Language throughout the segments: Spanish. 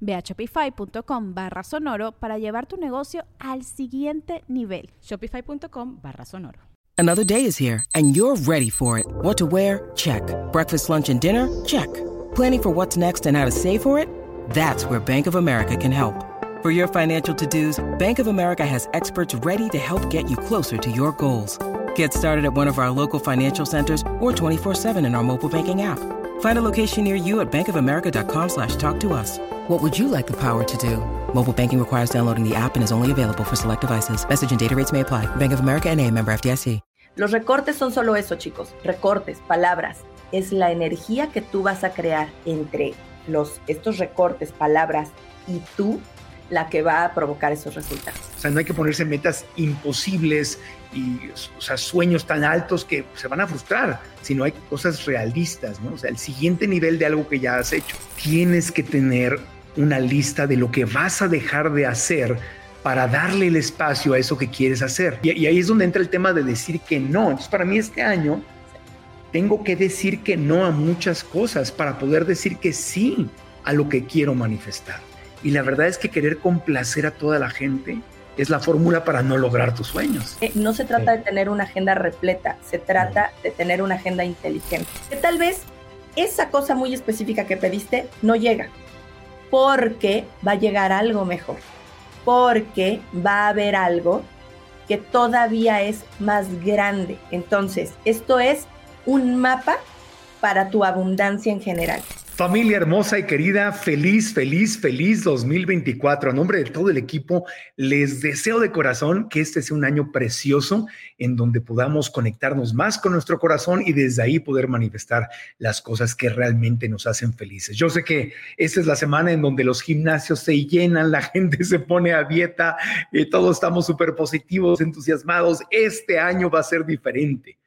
Ve a shopify.com barra sonoro para llevar tu negocio al siguiente nivel. Shopify.com barra sonoro. Another day is here and you're ready for it. What to wear? Check. Breakfast, lunch, and dinner? Check. Planning for what's next and how to save for it? That's where Bank of America can help. For your financial to-dos, Bank of America has experts ready to help get you closer to your goals. Get started at one of our local financial centers or 24-7 in our mobile banking app. Find a location near you at bankofamerica.com slash talk to us. What would you like the power to do? Mobile banking requires downloading the app and is only available for select devices. Message and data rates may apply. Bank of America NA, member FDIC. Los recortes son solo eso, chicos. Recortes, palabras. Es la energía que tú vas a crear entre los, estos recortes, palabras y tú la que va a provocar esos resultados. O sea, no hay que ponerse metas imposibles y o sea, sueños tan altos que se van a frustrar, sino hay cosas realistas, ¿no? O sea, el siguiente nivel de algo que ya has hecho. Tienes que tener una lista de lo que vas a dejar de hacer para darle el espacio a eso que quieres hacer. Y, y ahí es donde entra el tema de decir que no. Entonces, para mí este año tengo que decir que no a muchas cosas para poder decir que sí a lo que quiero manifestar. Y la verdad es que querer complacer a toda la gente es la fórmula para no lograr tus sueños. Eh, no se trata de tener una agenda repleta, se trata de tener una agenda inteligente. Que tal vez esa cosa muy específica que pediste no llega, porque va a llegar algo mejor, porque va a haber algo que todavía es más grande. Entonces, esto es un mapa para tu abundancia en general. Familia hermosa y querida, feliz, feliz, feliz 2024. A nombre de todo el equipo, les deseo de corazón que este sea un año precioso en donde podamos conectarnos más con nuestro corazón y desde ahí poder manifestar las cosas que realmente nos hacen felices. Yo sé que esta es la semana en donde los gimnasios se llenan, la gente se pone a dieta, eh, todos estamos súper positivos, entusiasmados. Este año va a ser diferente.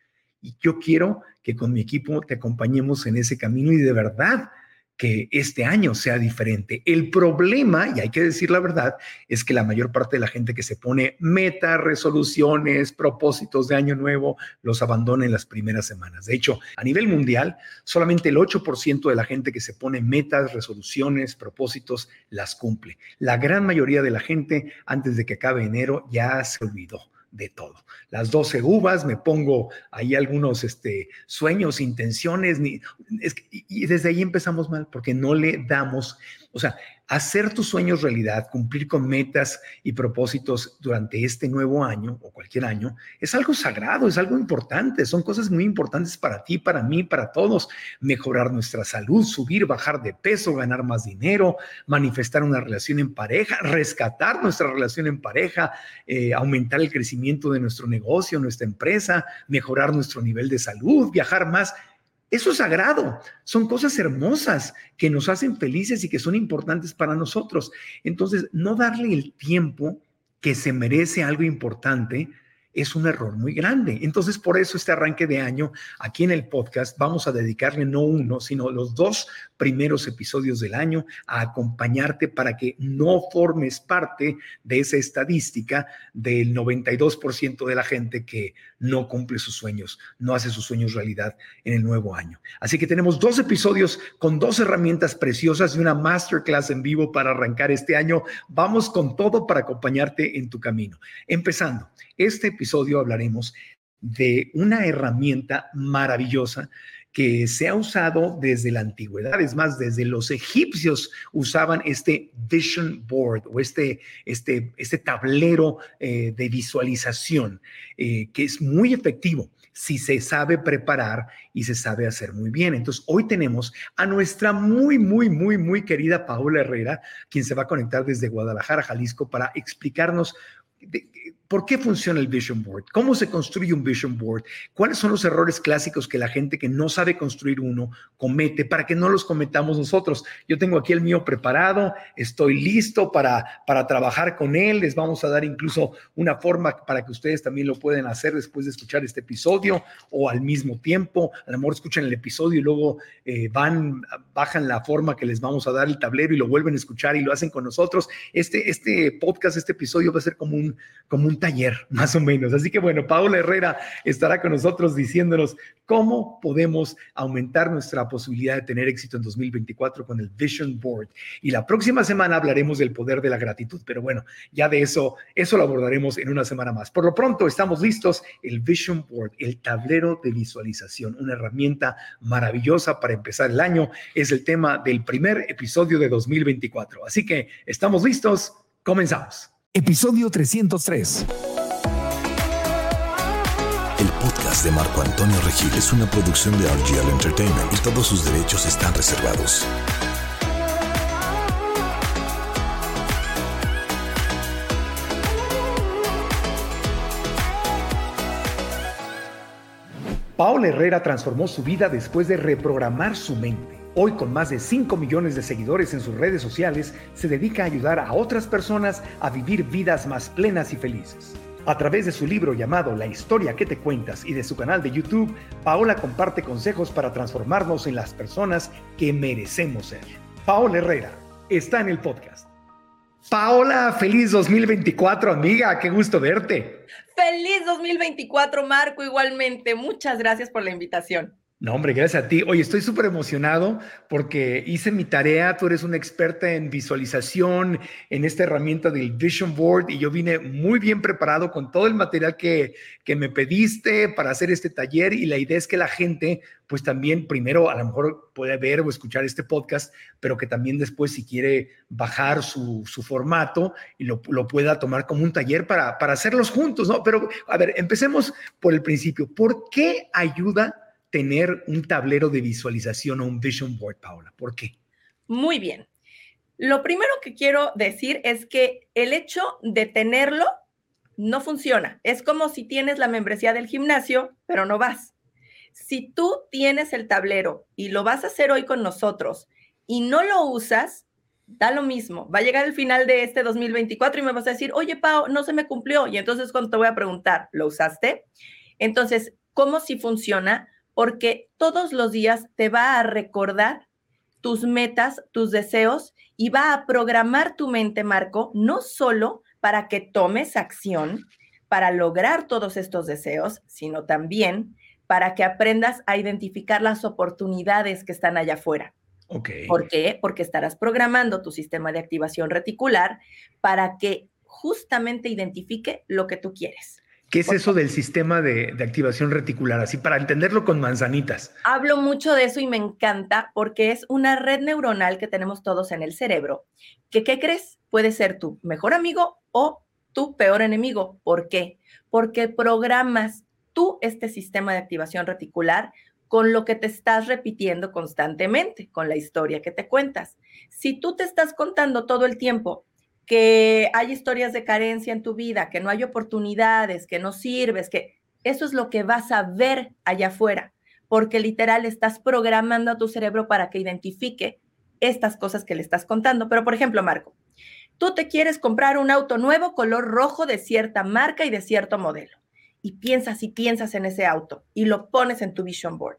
Y yo quiero que con mi equipo te acompañemos en ese camino y de verdad que este año sea diferente. El problema, y hay que decir la verdad, es que la mayor parte de la gente que se pone metas, resoluciones, propósitos de año nuevo, los abandona en las primeras semanas. De hecho, a nivel mundial, solamente el 8% de la gente que se pone metas, resoluciones, propósitos, las cumple. La gran mayoría de la gente, antes de que acabe enero, ya se olvidó de todo. Las 12 uvas, me pongo ahí algunos este, sueños, intenciones, ni, y desde ahí empezamos mal, porque no le damos, o sea, hacer tus sueños realidad, cumplir con metas y propósitos durante este nuevo año o cualquier año, es algo sagrado, es algo importante, son cosas muy importantes para ti, para mí, para todos. Mejorar nuestra salud, subir, bajar de peso, ganar más dinero, manifestar una relación en pareja, rescatar nuestra relación en pareja, eh, aumentar el crecimiento de nuestro negocio, nuestra empresa, mejorar nuestro nivel de salud, viajar más. Eso es sagrado, son cosas hermosas que nos hacen felices y que son importantes para nosotros. Entonces, no darle el tiempo que se merece algo importante es un error muy grande. Entonces, por eso este arranque de año, aquí en el podcast, vamos a dedicarle no uno, sino los dos primeros episodios del año a acompañarte para que no formes parte de esa estadística del 92% de la gente que no cumple sus sueños, no hace sus sueños realidad en el nuevo año. Así que tenemos dos episodios con dos herramientas preciosas y una masterclass en vivo para arrancar este año. Vamos con todo para acompañarte en tu camino. Empezando, este episodio hablaremos de una herramienta maravillosa que se ha usado desde la antigüedad, es más, desde los egipcios usaban este vision board o este, este, este tablero eh, de visualización, eh, que es muy efectivo. si se sabe preparar y se sabe hacer muy bien. Entonces, hoy tenemos a nuestra muy, muy, muy, muy querida Paola Herrera, quien se va a conectar desde Guadalajara, Jalisco, para explicarnos ¿Por qué funciona el Vision Board? ¿Cómo se construye un Vision Board? ¿Cuáles son los errores clásicos que la gente que no sabe construir uno comete para que no los cometamos nosotros? Yo tengo aquí el mío preparado, estoy listo para, para trabajar con él. Les vamos a dar incluso una forma para que ustedes también lo puedan hacer después de escuchar este episodio o al mismo tiempo. A lo mejor escuchan el episodio y luego eh, van, bajan la forma que les vamos a dar el tablero y lo vuelven a escuchar y lo hacen con nosotros. Este, este podcast, este episodio va a ser como un, como un taller, más o menos. Así que bueno, Paola Herrera estará con nosotros diciéndonos cómo podemos aumentar nuestra posibilidad de tener éxito en 2024 con el Vision Board. Y la próxima semana hablaremos del poder de la gratitud, pero bueno, ya de eso, eso lo abordaremos en una semana más. Por lo pronto, estamos listos. El Vision Board, el tablero de visualización, una herramienta maravillosa para empezar el año, es el tema del primer episodio de 2024. Así que estamos listos. Comenzamos. Episodio 303. El podcast de Marco Antonio Regil es una producción de RGL Entertainment y todos sus derechos están reservados. Paola Herrera transformó su vida después de reprogramar su mente. Hoy con más de 5 millones de seguidores en sus redes sociales, se dedica a ayudar a otras personas a vivir vidas más plenas y felices. A través de su libro llamado La historia que te cuentas y de su canal de YouTube, Paola comparte consejos para transformarnos en las personas que merecemos ser. Paola Herrera está en el podcast. Paola, feliz 2024, amiga, qué gusto verte. Feliz 2024, Marco, igualmente. Muchas gracias por la invitación. No, hombre, gracias a ti. Oye, estoy súper emocionado porque hice mi tarea. Tú eres una experta en visualización, en esta herramienta del Vision Board y yo vine muy bien preparado con todo el material que, que me pediste para hacer este taller y la idea es que la gente, pues también primero a lo mejor puede ver o escuchar este podcast, pero que también después si quiere bajar su, su formato y lo, lo, pueda tomar como un taller para, para hacerlos juntos, ¿no? Pero a ver, empecemos por el principio. ¿Por qué ayuda? Tener un tablero de visualización o un vision board, Paola? ¿Por qué? Muy bien. Lo primero que quiero decir es que el hecho de tenerlo no funciona. Es como si tienes la membresía del gimnasio, pero no vas. Si tú tienes el tablero y lo vas a hacer hoy con nosotros y no lo usas, da lo mismo. Va a llegar el final de este 2024 y me vas a decir, oye, Pau, no se me cumplió. Y entonces cuando te voy a preguntar, ¿lo usaste? Entonces, ¿cómo si funciona? Porque todos los días te va a recordar tus metas, tus deseos y va a programar tu mente, Marco, no solo para que tomes acción para lograr todos estos deseos, sino también para que aprendas a identificar las oportunidades que están allá afuera. Okay. ¿Por qué? Porque estarás programando tu sistema de activación reticular para que justamente identifique lo que tú quieres. ¿Qué es eso del sistema de, activación reticular? Así para entenderlo con manzanitas. Hablo mucho de eso y me encanta porque es una red neuronal que tenemos todos en el cerebro. Que, ¿Qué crees? Puede ser tu mejor amigo o tu peor enemigo. ¿Por qué? Porque programas tú este sistema de activación reticular con lo que te estás repitiendo constantemente, con la historia que te cuentas. Si tú te estás contando todo el tiempo, que hay historias de carencia en tu vida, que no hay oportunidades, que no sirves, que eso es lo que vas a ver allá afuera, porque literal estás programando a tu cerebro para que identifique estas cosas que le estás contando. Pero, por ejemplo, Marco, tú te quieres comprar un auto nuevo color rojo de cierta marca y de cierto modelo, y piensas y piensas en ese auto y lo pones en tu vision board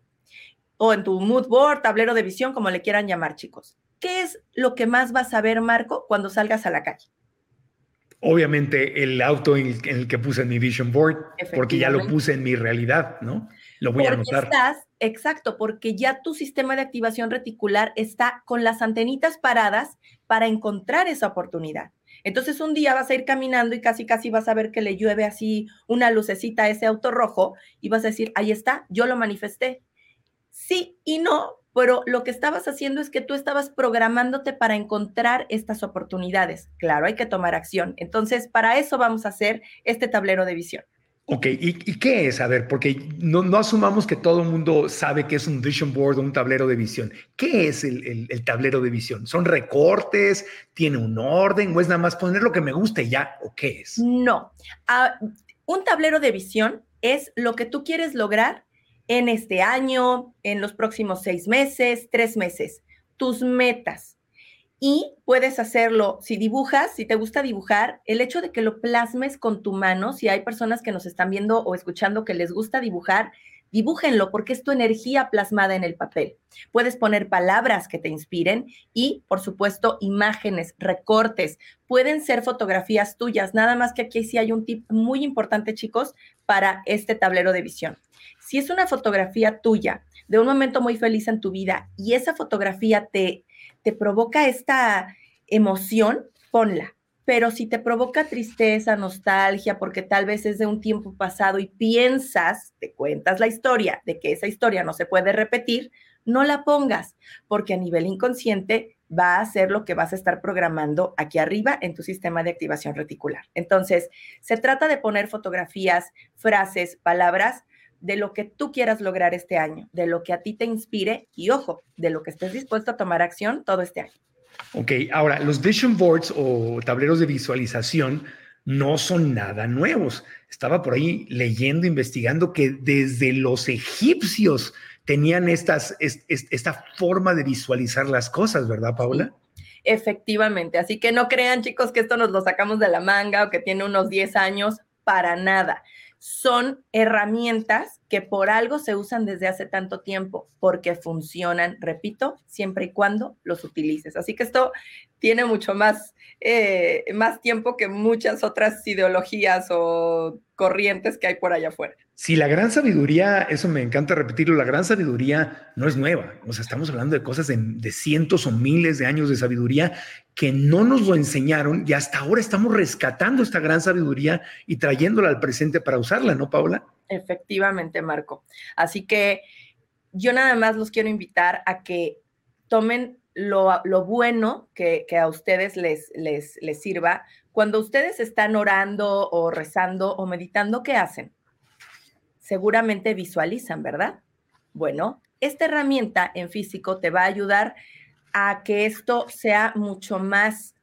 o en tu mood board, tablero de visión, como le quieran llamar, chicos. ¿Qué es lo que más vas a ver, Marco, cuando salgas a la calle? Obviamente el auto en el, que puse en mi vision board, porque ya lo puse en mi realidad, ¿no? Lo voy porque a anotar. Estás, exacto, porque ya tu sistema de activación reticular está con las antenitas paradas para encontrar esa oportunidad. Entonces un día vas a ir caminando y casi casi vas a ver que le llueve así una lucecita a ese auto rojo y vas a decir, ahí está, yo lo manifesté. Sí y no, pero lo que estabas haciendo es que tú estabas programándote para encontrar estas oportunidades. Claro, hay que tomar acción. Entonces, para eso vamos a hacer este tablero de visión. Ok, ¿Y, qué es? A ver, porque no, no asumamos que todo el mundo sabe que es un vision board o un tablero de visión. ¿Qué es el, tablero de visión? ¿Son recortes? ¿Tiene un orden? ¿O es nada más poner lo que me guste ya? ¿O qué es? No. Ah, un tablero de visión es lo que tú quieres lograr en este año, en los próximos seis meses, tres meses. Tus metas, y puedes hacerlo, si dibujas, si te gusta dibujar, el hecho de que lo plasmes con tu mano, si hay personas que nos están viendo o escuchando que les gusta dibujar, dibújenlo porque es tu energía plasmada en el papel. Puedes poner palabras que te inspiren y, por supuesto, imágenes, recortes. Pueden ser fotografías tuyas, nada más que aquí sí hay un tip muy importante, chicos, para este tablero de visión. Si es una fotografía tuya de un momento muy feliz en tu vida y esa fotografía te te provoca esta emoción, ponla. Pero si te provoca tristeza, nostalgia, porque tal vez es de un tiempo pasado y piensas, te cuentas la historia de que esa historia no se puede repetir, no la pongas, porque a nivel inconsciente va a ser lo que vas a estar programando aquí arriba en tu sistema de activación reticular. Entonces, se trata de poner fotografías, frases, palabras de lo que tú quieras lograr este año, de lo que a ti te inspire y ojo, de lo que estés dispuesto a tomar acción todo este año. Ok, ahora los vision boards o tableros de visualización no son nada nuevos. Estaba por ahí leyendo, investigando que desde los egipcios tenían estas, esta forma de visualizar las cosas, ¿verdad, Paula? Efectivamente, así que no crean chicos que esto nos lo sacamos de la manga o que tiene unos 10 años, para nada son herramientas que por algo se usan desde hace tanto tiempo, porque funcionan, repito, siempre y cuando los utilices. Así que esto tiene mucho más, eh, más tiempo que muchas otras ideologías o corrientes que hay por allá afuera. Sí, la gran sabiduría, eso me encanta repetirlo, la gran sabiduría no es nueva. O sea, estamos hablando de cosas de, de, cientos o miles de años de sabiduría que no nos lo enseñaron y hasta ahora estamos rescatando esta gran sabiduría y trayéndola al presente para usarla, ¿no, Paula? Efectivamente, Marco. Así que yo nada más los quiero invitar a que tomen lo, lo bueno que, a ustedes les, les, les sirva. Cuando ustedes están orando o rezando o meditando, ¿qué hacen? seguramente visualizan, ¿verdad? Bueno, esta herramienta en físico te va a ayudar a que esto sea mucho más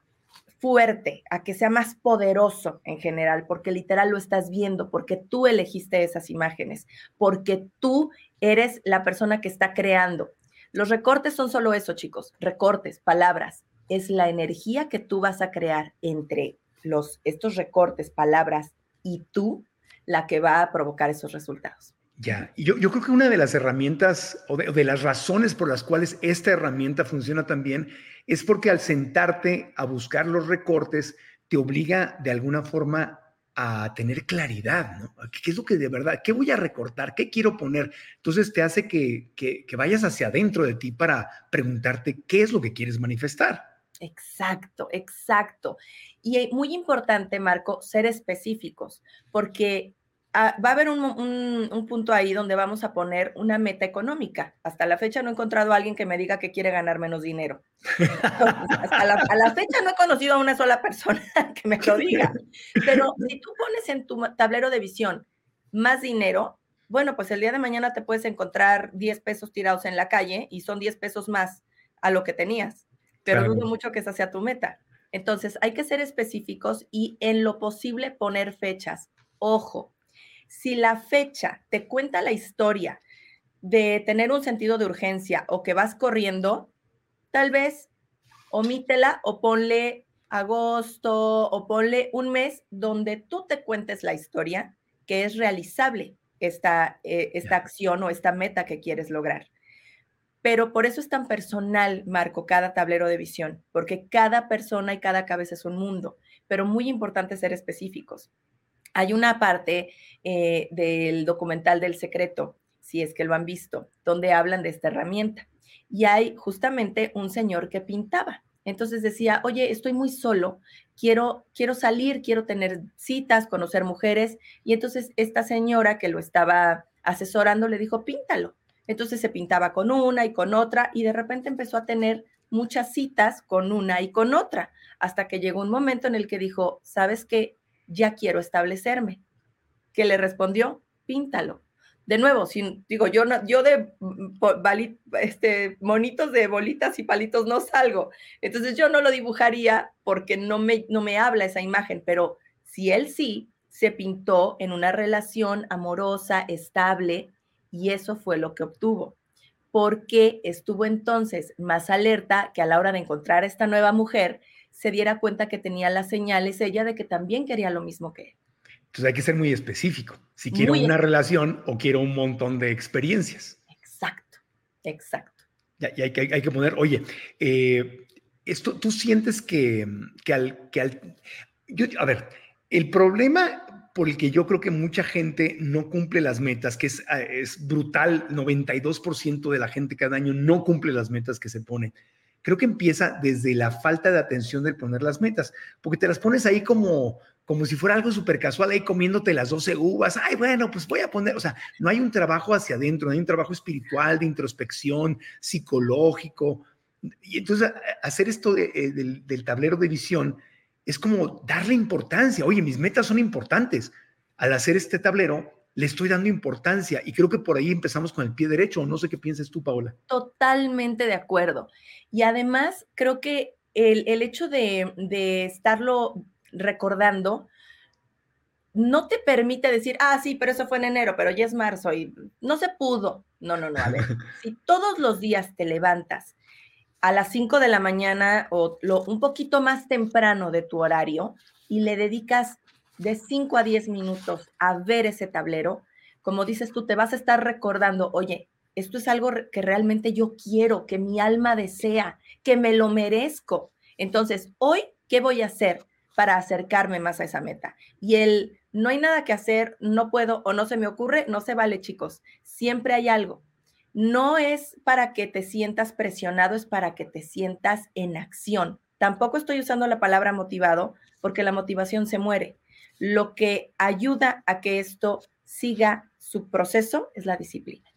fuerte, a que sea más poderoso en general, porque literal lo estás viendo, porque tú elegiste esas imágenes, porque tú eres la persona que está creando. Los recortes son solo eso, chicos, recortes, palabras. Es la energía que tú vas a crear entre los, estos recortes, palabras y tú la que va a provocar esos resultados. Ya, y yo, yo creo que una de las herramientas o de, las razones por las cuales esta herramienta funciona también es porque al sentarte a buscar los recortes te obliga de alguna forma a tener claridad, ¿no? ¿Qué es lo que de verdad, qué voy a recortar, qué quiero poner? Entonces te hace que, que, vayas hacia adentro de ti para preguntarte qué es lo que quieres manifestar. Exacto, exacto. Y muy importante, Marco, ser específicos, porque Ah, va a haber un, punto ahí donde vamos a poner una meta económica. Hasta la fecha no he encontrado a alguien que me diga que quiere ganar menos dinero. hasta la, a la fecha no he conocido a una sola persona que me lo diga. Pero si tú pones en tu tablero de visión más dinero, bueno, pues el día de mañana te puedes encontrar 10 pesos tirados en la calle y son 10 pesos más a lo que tenías. Pero dudo mucho que esa sea tu meta. Entonces hay que ser específicos y en lo posible poner fechas. Ojo, si la fecha te cuenta la historia de tener un sentido de urgencia o que vas corriendo, tal vez omítela o ponle agosto o ponle un mes donde tú te cuentes la historia que es realizable esta, eh, esta acción o esta meta que quieres lograr. Pero por eso es tan personal, Marco, cada tablero de visión, porque cada persona y cada cabeza es un mundo, pero muy importante ser específicos. Hay una parte eh, del documental del secreto, si es que lo han visto, donde hablan de esta herramienta. Y hay justamente un señor que pintaba. Entonces decía, oye, estoy muy solo, quiero, quiero salir, quiero tener citas, conocer mujeres. Y entonces esta señora que lo estaba asesorando le dijo, píntalo. Entonces se pintaba con una y con otra y de repente empezó a tener muchas citas con una y con otra, hasta que llegó un momento en el que dijo, ¿sabes qué? Ya quiero establecerme. que le respondió, píntalo. De nuevo, sin, digo, yo, no, yo de mm, este, monitos de bolitas y palitos no salgo. Entonces yo no lo dibujaría porque no me, no me habla esa imagen, pero si él sí se pintó en una relación amorosa, estable, y eso fue lo que obtuvo porque estuvo entonces más alerta que a la hora de encontrar a esta nueva mujer se diera cuenta que tenía las señales ella de que también quería lo mismo que él. Entonces hay que ser muy específico, si quiero una relación o quiero un montón de experiencias. Exacto, exacto. Y, hay, que, hay que poner, oye, eh, esto, tú sientes que, que al... Que al yo, a ver, el problema por el que yo creo que mucha gente no cumple las metas, que es, ah, es brutal, 92% de la gente cada año no cumple las metas que se pone. Creo que empieza desde la falta de atención del poner las metas, porque te las pones ahí como, como si fuera algo súper casual, ahí comiéndote las 12 uvas, ay, bueno, pues voy a poner, o sea, no hay un trabajo hacia adentro, no hay un trabajo espiritual, de introspección, psicológico. Y entonces hacer esto eh, del, del tablero de visión es como darle importancia. Oye, mis metas son importantes. Al hacer este tablero, le estoy dando importancia y creo que por ahí empezamos con el pie derecho. No sé qué piensas tú, Paola. Totalmente de acuerdo. Y además, creo que el, hecho de, de estarlo recordando no te permite decir, ah, sí, pero eso fue en enero, pero ya es marzo y no se pudo. No, no, no. A ver, si todos los días te levantas a las 5 de la mañana o lo, un poquito más temprano de tu horario y le dedicas de 5 a 10 minutos a ver ese tablero, como dices tú, te vas a estar recordando, oye, esto es algo que realmente yo quiero, que mi alma desea, que me lo merezco. Entonces, hoy, ¿qué voy a hacer para acercarme más a esa meta? Y el no hay nada que hacer, no puedo o no se me ocurre, no se vale, chicos. Siempre hay algo no es para que te sientas presionado, es para que te sientas en acción. Tampoco estoy usando la palabra motivado porque la motivación se muere. Lo que ayuda a que esto siga su proceso es la disciplina.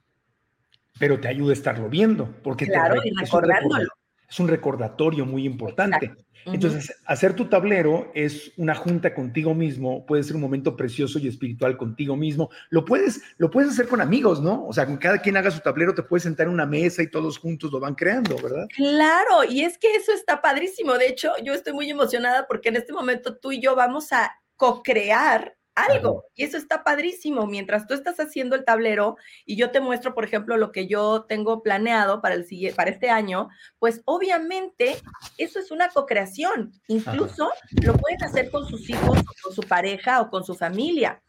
Pero te ayuda a estarlo viendo, porque claro, y recordándolo es un recordatorio muy importante. Entonces, hacer tu tablero es una junta contigo mismo, puede ser un momento precioso y espiritual contigo mismo. Lo puedes, lo puedes hacer con amigos, ¿no? O sea, con cada quien haga su tablero, te puedes sentar en una mesa y todos juntos lo van creando, ¿verdad? Claro, y es que eso está padrísimo. De hecho, yo estoy muy emocionada porque en este momento tú y yo vamos a co-crear algo. Y eso está padrísimo. Mientras tú estás haciendo el tablero y yo te muestro, por ejemplo, lo que yo tengo planeado para, el, para este año, pues obviamente eso es una co-creación. Incluso lo pueden hacer con sus hijos, con su pareja o con su familia.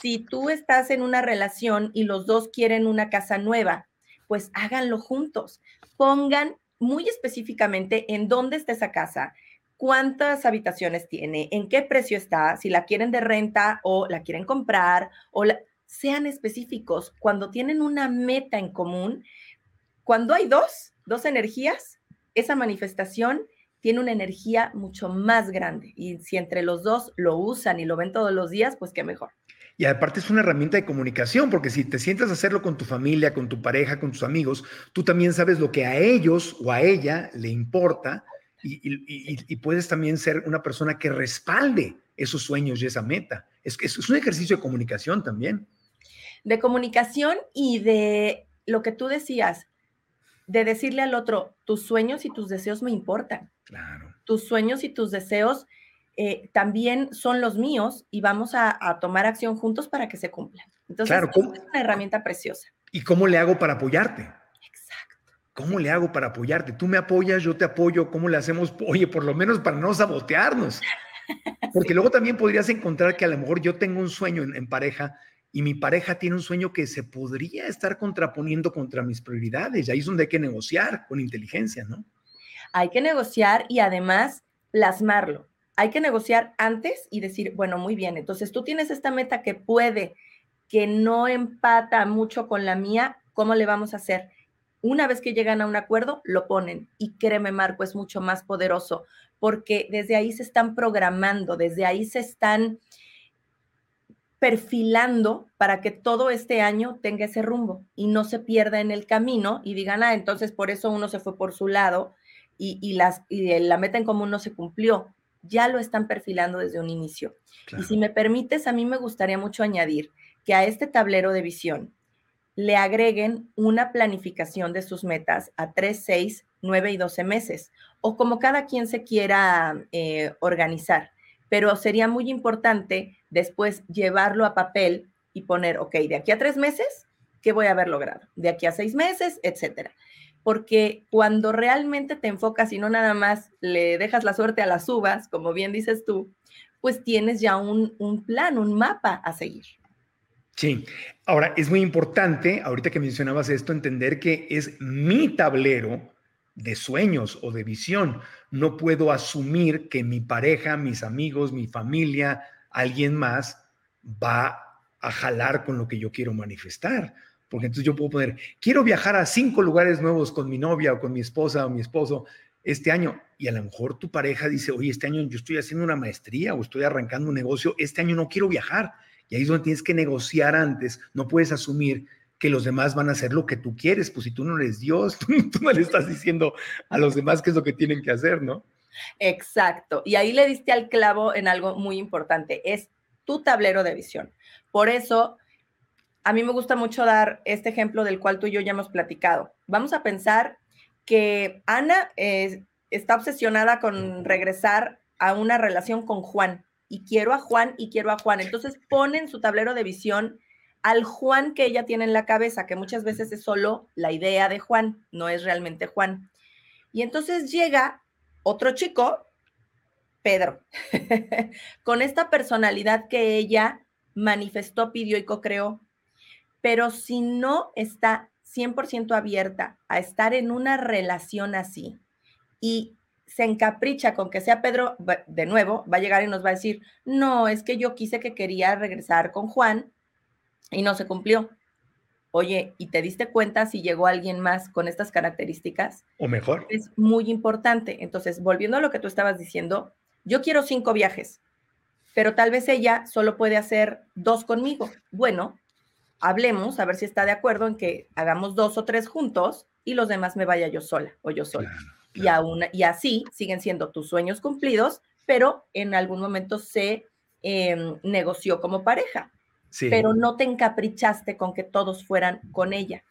Si tú estás en una relación y los dos quieren una casa nueva, pues háganlo juntos. Pongan muy específicamente en dónde está esa casa, cuántas habitaciones tiene, en qué precio está, si la quieren de renta o la quieren comprar, o sean específicos. Cuando tienen una meta en común, cuando hay dos, dos energías, esa manifestación tiene una energía mucho más grande. Y si entre los dos lo usan y lo ven todos los días, pues qué mejor. Y aparte es una herramienta de comunicación, porque si te sientas a hacerlo con tu familia, con tu pareja, con tus amigos, tú también sabes lo que a ellos o a ella le importa y, puedes también ser una persona que respalde esos sueños y esa meta. Es, es, es un ejercicio de comunicación también. De comunicación y de lo que tú decías, de decirle al otro, tus sueños y tus deseos me importan. Claro. Tus sueños y tus deseos eh, también son los míos y vamos a, tomar acción juntos para que se cumplan. Entonces, es una herramienta preciosa. ¿Y cómo le hago para apoyarte? ¿Cómo le hago para apoyarte? Tú me apoyas, yo te apoyo, ¿cómo le hacemos? Oye, por lo menos para no sabotearnos. Porque luego también podrías encontrar que a lo mejor yo tengo un sueño en, pareja y mi pareja tiene un sueño que se podría estar contraponiendo contra mis prioridades. Y ahí es donde hay que negociar con inteligencia, ¿no? Hay que negociar y además plasmarlo. Hay que negociar antes y decir, bueno, muy bien, entonces tú tienes esta meta que puede, que no empata mucho con la mía, ¿cómo le vamos a hacer? Una vez que llegan a un acuerdo, lo ponen. Y créeme, Marco, es mucho más poderoso porque desde ahí se están programando, desde ahí se están perfilando para que todo este año tenga ese rumbo y no se pierda en el camino y digan, ah, entonces por eso uno se fue por su lado y, las, y la meta en común no se cumplió. ya lo están perfilando desde un inicio. Y si me permites, a mí me gustaría mucho añadir que a este tablero de visión le agreguen una planificación de sus metas a 3, 6, 9 y 12 meses, o como cada quien se quiera eh, organizar. Pero sería muy importante después llevarlo a papel y poner, ok, de aquí a tres meses, ¿qué voy a haber logrado? De aquí a seis meses, etcétera. Porque cuando realmente te enfocas y no nada más le dejas la suerte a las uvas, como bien dices tú, pues tienes ya un, un plan, un mapa a seguir. Sí, ahora es muy importante, ahorita que mencionabas esto, entender que es mi tablero de sueños o de visión. No puedo asumir que mi pareja, mis amigos, mi familia, alguien más va a jalar con lo que yo quiero manifestar. Porque entonces yo puedo poner, quiero viajar a cinco lugares nuevos con mi novia o con mi esposa o mi esposo este año. Y a lo mejor tu pareja dice, oye, este año yo estoy haciendo una maestría o estoy arrancando un negocio, este año no quiero viajar. Y ahí es donde tienes que negociar antes. No puedes asumir que los demás van a hacer lo que tú quieres. Pues si tú no eres Dios, tú, no le estás diciendo a los demás qué es lo que tienen que hacer, ¿no? Exacto. Y ahí le diste al clavo en algo muy importante. Es tu tablero de visión. Por eso, a mí me gusta mucho dar este ejemplo del cual tú y yo ya hemos platicado. Vamos a pensar que Ana eh, está obsesionada con regresar a una relación con Juan y quiero a Juan y quiero a Juan. Entonces pone en su tablero de visión al Juan que ella tiene en la cabeza, que muchas veces es solo la idea de Juan, no es realmente Juan. Y entonces llega otro chico, Pedro, con esta personalidad que ella manifestó, pidió y co-creó. Pero si no está 100% abierta a estar en una relación así y se encapricha con que sea Pedro, de nuevo, va a llegar y nos va a decir, no, es que yo quise que quería regresar con Juan y no se cumplió. Oye, ¿y te diste cuenta si llegó alguien más con estas características? O mejor. Es muy importante. Entonces, volviendo a lo que tú estabas diciendo, yo quiero cinco viajes, pero tal vez ella solo puede hacer dos conmigo. Bueno, hablemos a ver si está de acuerdo en que hagamos dos o tres juntos y los demás me vaya yo sola o yo sola y, aún, y así siguen siendo tus sueños cumplidos, pero en algún momento se em, negoció como pareja. Pero no te encaprichaste con que todos fueran con ella.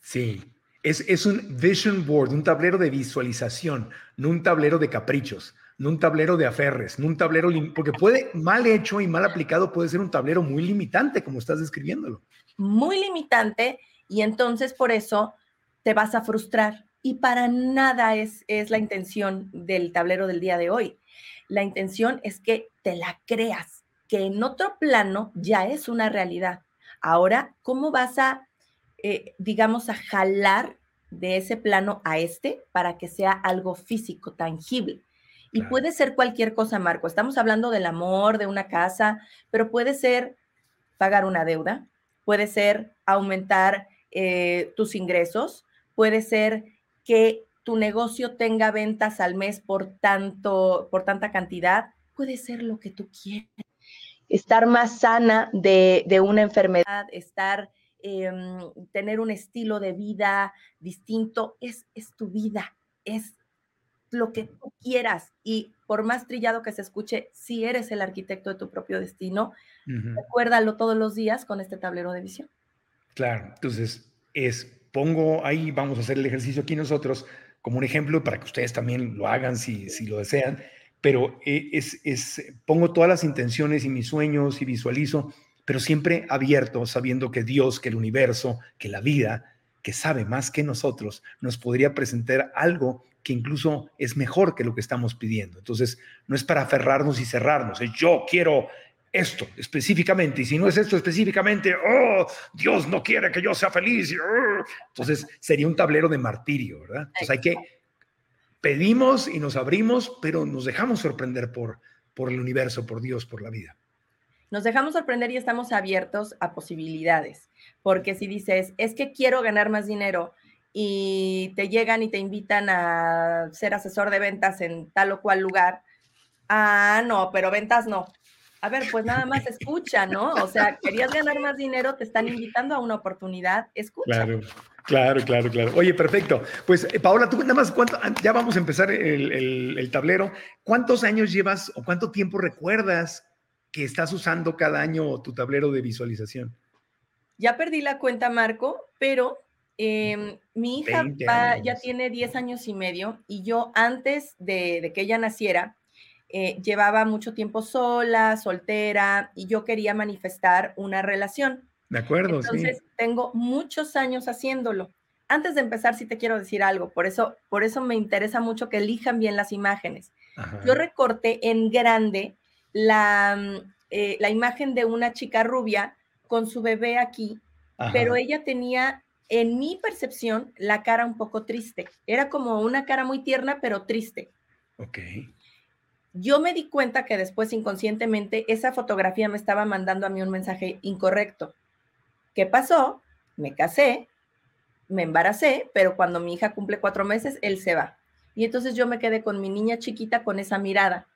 Sí, es, es, un vision board, un tablero de visualización, no un tablero de caprichos, no un tablero de aferres, no un tablero, porque puede, mal hecho y mal aplicado, puede ser un tablero muy limitante, como estás describiéndolo. Muy limitante, y entonces por eso te vas a frustrar, y para nada es, es la intención del tablero del día de hoy. La intención es que te la creas, que en otro plano ya es una realidad. Ahora, ¿cómo vas a, eh, digamos, a jalar de ese plano a este para que sea algo físico, tangible? Y puede ser cualquier cosa, Marco. Estamos hablando del amor, de una casa, pero puede ser pagar una deuda, puede ser aumentar eh, tus ingresos, puede ser que tu negocio tenga ventas al mes por tanto, por tanta cantidad, puede ser lo que tú quieras. Estar más sana de, una enfermedad, estar, em, tener un estilo de vida distinto, es, es tu vida, es lo que tú quieras. Y por más trillado que se escuche, si eres el arquitecto de tu propio destino, recuérdalo todos los días con este tablero de visión. Claro, entonces es pongo ahí, vamos a hacer el ejercicio aquí nosotros como un ejemplo para que ustedes también lo hagan si, si lo desean, pero eh, es, es, pongo todas las intenciones y mis sueños y visualizo, pero siempre abierto, sabiendo que Dios, que el universo, que la vida, que sabe más que nosotros, nos podría presentar algo que incluso es mejor que lo que estamos pidiendo. Entonces, no es para aferrarnos y cerrarnos, es yo quiero esto específicamente, y si no es esto específicamente, oh, Dios no quiere que yo sea feliz. Oh". Entonces sería un tablero de martirio, ¿verdad? Entonces hay que pedimos y nos abrimos, pero nos dejamos sorprender por, por el universo, por Dios, por la vida. Nos dejamos sorprender y estamos abiertos a posibilidades, porque si dices, es que quiero ganar más dinero y te llegan y te invitan a ser asesor de ventas en tal o cual lugar, ah, no, pero ventas no A ver, pues nada más escucha, ¿no? O sea, querías ganar más dinero, te están invitando a una oportunidad, escucha. Claro, claro, claro, claro. Oye, perfecto. Pues, eh, Paola, tú nada más, ¿cuánto, ya vamos a empezar el, el tablero. ¿Cuántos años llevas o cuánto tiempo recuerdas que estás usando cada año tu tablero de visualización? Ya perdí la cuenta, Marco, pero em, mi hija ya tiene 10 años y medio y yo antes de, que ella naciera, eh, llevaba mucho tiempo sola, soltera, y yo quería manifestar una relación. De acuerdo, Entonces, tengo muchos años haciéndolo. Antes de empezar, sí te quiero decir algo, por eso, por eso me interesa mucho que elijan bien las imágenes. Yo recorté en grande la, mm, eh, la imagen de una chica rubia con su bebé aquí, pero ella tenía, en mi percepción, la cara un poco triste. Era como una cara muy tierna, pero triste. Ok. Yo me di cuenta que después inconscientemente esa fotografía me estaba mandando a mí un mensaje incorrecto. ¿Qué pasó? Me casé, me embaracé, pero cuando mi hija cumple cuatro meses, él se va. Y entonces yo me quedé con mi niña chiquita con esa mirada.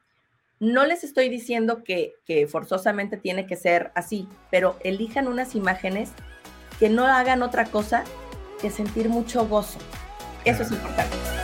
No les estoy diciendo que, forzosamente tiene que ser así, pero elijan unas imágenes que no hagan otra cosa que sentir mucho gozo. Eso es importante.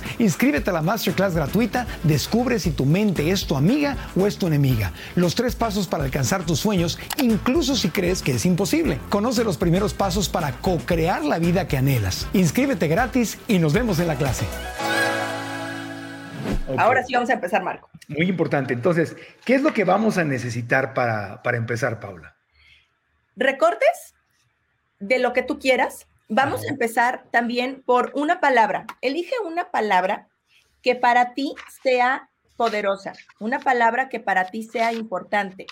Inscríbete a la masterclass gratuita, descubre si tu mente es tu amiga o es tu enemiga. Los tres pasos para alcanzar tus sueños, incluso si crees que es imposible. Conoce los primeros pasos para co-crear la vida que anhelas. Inscríbete gratis y nos vemos en la clase. Ahora sí vamos a empezar, Marco. Muy importante. Entonces, ¿qué es lo que vamos a necesitar para, para empezar, Paula? Recortes de lo que tú quieras, Vamos a empezar también por una palabra. Elige una palabra que para ti sea poderosa, una palabra que para ti sea importante.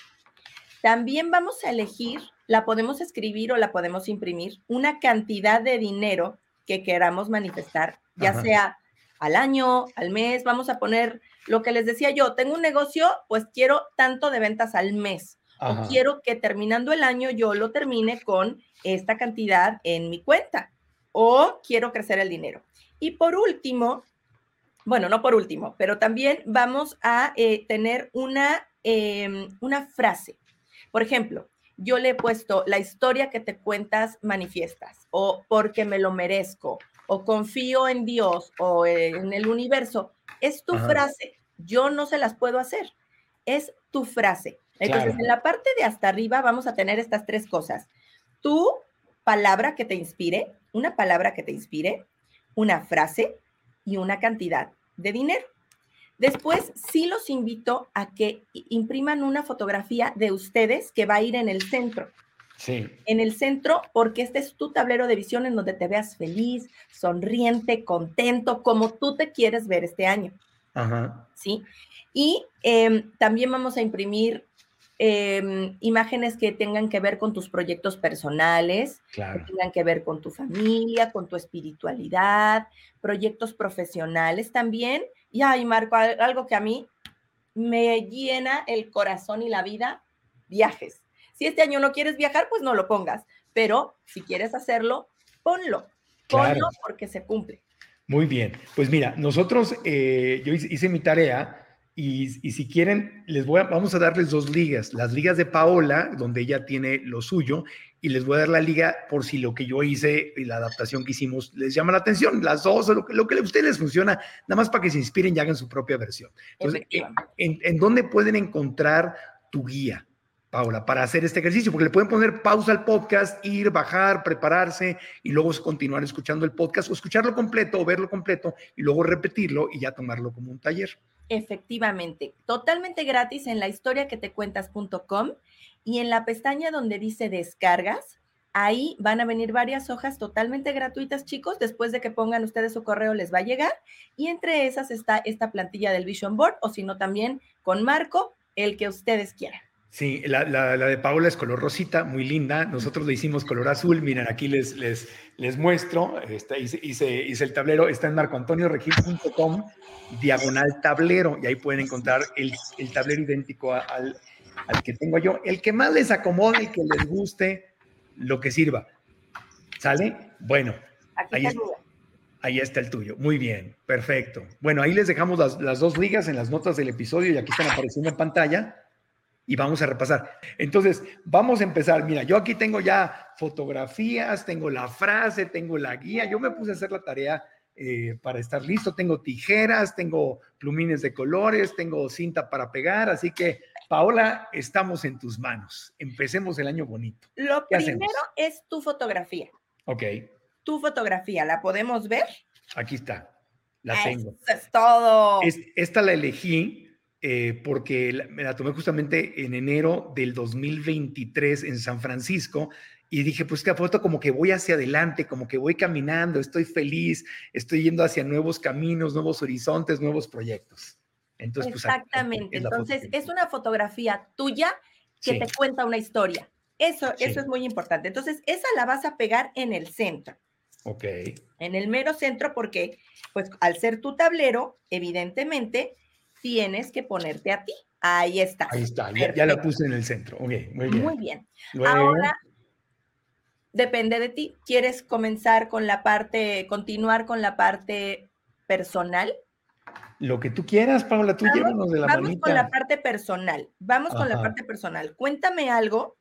También vamos a elegir, la podemos escribir o la podemos imprimir, una cantidad de dinero que queramos manifestar, ya sea al año, al mes, vamos a poner lo que les decía yo, tengo un negocio, pues quiero tanto de ventas al mes. O quiero que terminando el año yo lo termine con esta cantidad en mi cuenta o quiero crecer el dinero. Y por último, bueno, no por último, pero también vamos a eh, tener una, em, una frase. Por ejemplo, yo le he puesto la historia que te cuentas manifiestas o porque me lo merezco o confío en Dios o en el universo. Es tu frase. Yo no se las puedo hacer. Es tu frase. Entonces, en la parte de hasta arriba vamos a tener estas tres cosas tu palabra que te inspire, una palabra que te inspire, una frase y una cantidad de dinero. Después, sí los invito a que impriman una fotografía de ustedes que va a ir en el centro. Sí. En el centro, porque este es tu tablero de visión en donde te veas feliz, sonriente, contento, como tú te quieres ver este año. Ajá. ¿Sí? Y em, también vamos a imprimir Em, imágenes que tengan que ver con tus proyectos personales, que tengan que ver con tu familia, con tu espiritualidad, proyectos profesionales también. Y ay, Marco, algo que a mí me llena el corazón y la vida, viajes. Si este año no quieres viajar, pues no lo pongas, pero si quieres hacerlo, ponlo, ponlo porque se cumple. Muy bien, pues mira, nosotros, eh, yo hice mi tarea y, si quieren, les voy a, vamos a darles dos ligas. Las ligas de Paola, donde ella tiene lo suyo, y les voy a dar la liga por si lo que yo hice y la adaptación que hicimos les llama la atención. Las dos, lo que, lo que a ustedes les funciona, nada más para que se inspiren y hagan su propia versión. Entonces, ¿en, ¿en dónde pueden encontrar tu guía? Paula, para hacer este ejercicio, porque le pueden poner pausa al podcast, ir, bajar, prepararse y luego continuar escuchando el podcast o escucharlo completo o verlo completo y luego repetirlo y ya tomarlo como un taller. Efectivamente, totalmente gratis en la historia que te cuentas.com y en la pestaña donde dice descargas, Ahí van a venir varias hojas totalmente gratuitas, chicos. Después de que pongan ustedes su correo, les va a llegar. Y entre esas está esta plantilla del Vision Board, o si no, también con Marco, el que ustedes quieran. Sí, la, de Paola es color rosita, muy linda. Nosotros le hicimos color azul. Miren, aquí les, les, les muestro. Este, hice, hice, el tablero. Está en marcoantonioregil.com, diagonal tablero. Y ahí pueden encontrar el, el tablero idéntico al, al que tengo yo. El que más les acomode, el que les guste lo que sirva. ¿Sale? Bueno, ahí, está, ahí está el tuyo. Muy bien, perfecto. Bueno, ahí les dejamos las, dos ligas en las notas del episodio y aquí están apareciendo en pantalla y vamos a repasar. Entonces, vamos a empezar. Mira, yo aquí tengo ya fotografías, tengo la frase, tengo la guía. Yo me puse a hacer la tarea eh, para estar listo. Tengo tijeras, tengo plumines de colores, tengo cinta para pegar, así que Paola, estamos en tus manos. Empecemos el año bonito. Lo primero es tu fotografía. Ok. Tu fotografía, ¿la podemos ver? Aquí está, la tengo. Eso es todo. esta la elegí eh, porque me la tomé justamente en enero del 2023 en San Francisco y dije, pues que foto como que voy hacia adelante, como que voy caminando, estoy feliz, estoy yendo hacia nuevos caminos, nuevos horizontes, nuevos proyectos. Entonces, pues, Exactamente. Entonces, es una fotografía tuya que te cuenta una historia. Eso, eso es muy importante. Entonces, esa la vas a pegar en el centro. Ok. En el mero centro, porque, pues, al ser tu tablero, evidentemente, tienes que ponerte a ti. Ahí está. Ahí está, ya, la puse en el centro. Ok, muy bien. Muy bien. Ahora, depende de ti. ¿Quieres comenzar con la parte, continuar con la parte personal? Lo que tú quieras, Paula, tú vamos, de la Vamos con la parte personal. Vamos con la parte personal. Cuéntame algo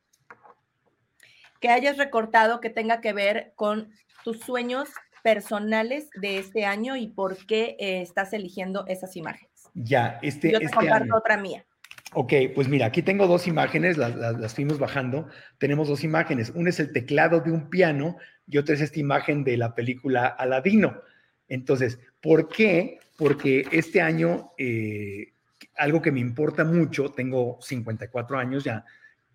que hayas recortado que tenga que ver con tus sueños personales de este año y por qué eh, estás eligiendo esas imágenes. Ya, este, Yo te este comparto otra mía. Ok, pues mira, aquí tengo dos imágenes, las, las, fuimos bajando. Tenemos dos imágenes. Una es el teclado de un piano y otra es esta imagen de la película Aladino. Entonces, ¿por qué? Porque este año, eh, algo que me importa mucho, tengo 54 años ya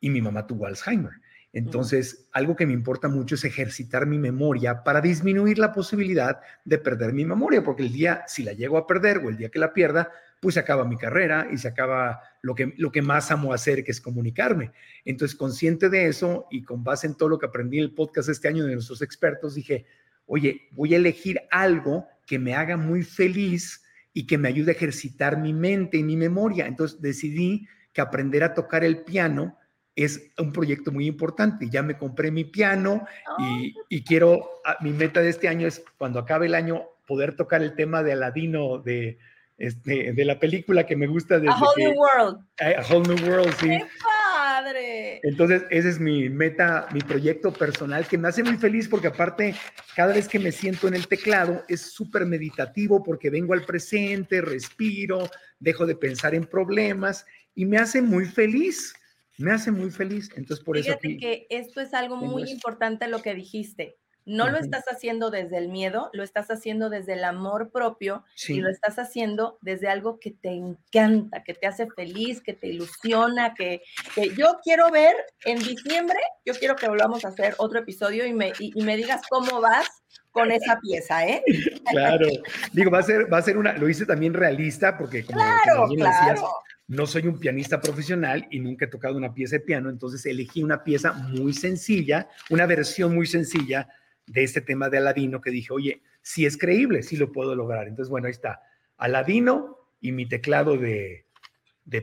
y mi mamá tuvo Alzheimer. Entonces, algo que me importa mucho es ejercitar mi memoria para disminuir la posibilidad de perder mi memoria, porque el día, si la llego a perder o el día que la pierda, pues se acaba mi carrera y se acaba lo que, lo que más amo hacer, que es comunicarme. Entonces, consciente de eso y con base en todo lo que aprendí en el podcast este año de nuestros expertos, dije, oye, voy a elegir algo que me haga muy feliz y que me ayude a ejercitar mi mente y mi memoria. Entonces decidí que aprender a tocar el piano es un proyecto muy importante. Ya me compré mi piano y, quiero, ah, mi meta de este año es cuando acabe el año poder tocar el tema de Aladino de, este, de la película que me gusta. Desde a Whole New World. A Whole New World, sí. Entonces, ese es mi meta, mi proyecto personal que me hace muy feliz porque aparte, cada vez que me siento en el teclado es súper meditativo porque vengo al presente, respiro, dejo de pensar en problemas y me hace muy feliz. Me hace muy feliz. Entonces, por Fíjate eso. que esto es algo muy importante lo que dijiste. No lo estás haciendo desde el miedo, lo estás haciendo desde el amor propio y lo estás haciendo desde algo que te encanta, que te hace feliz, que te ilusiona, que, yo quiero ver en diciembre, yo quiero que volvamos a hacer otro episodio y me, y, me digas cómo vas con esa pieza, ¿eh? Claro. Digo, va a ser, va a ser una, lo hice también realista porque como, claro, claro. No soy un pianista profesional y nunca he tocado una pieza de piano, entonces elegí una pieza muy sencilla, una versión muy sencilla de este tema de Aladino que dije, oye, si es creíble, si lo puedo lograr. Entonces, bueno, ahí está. Aladino y mi teclado de,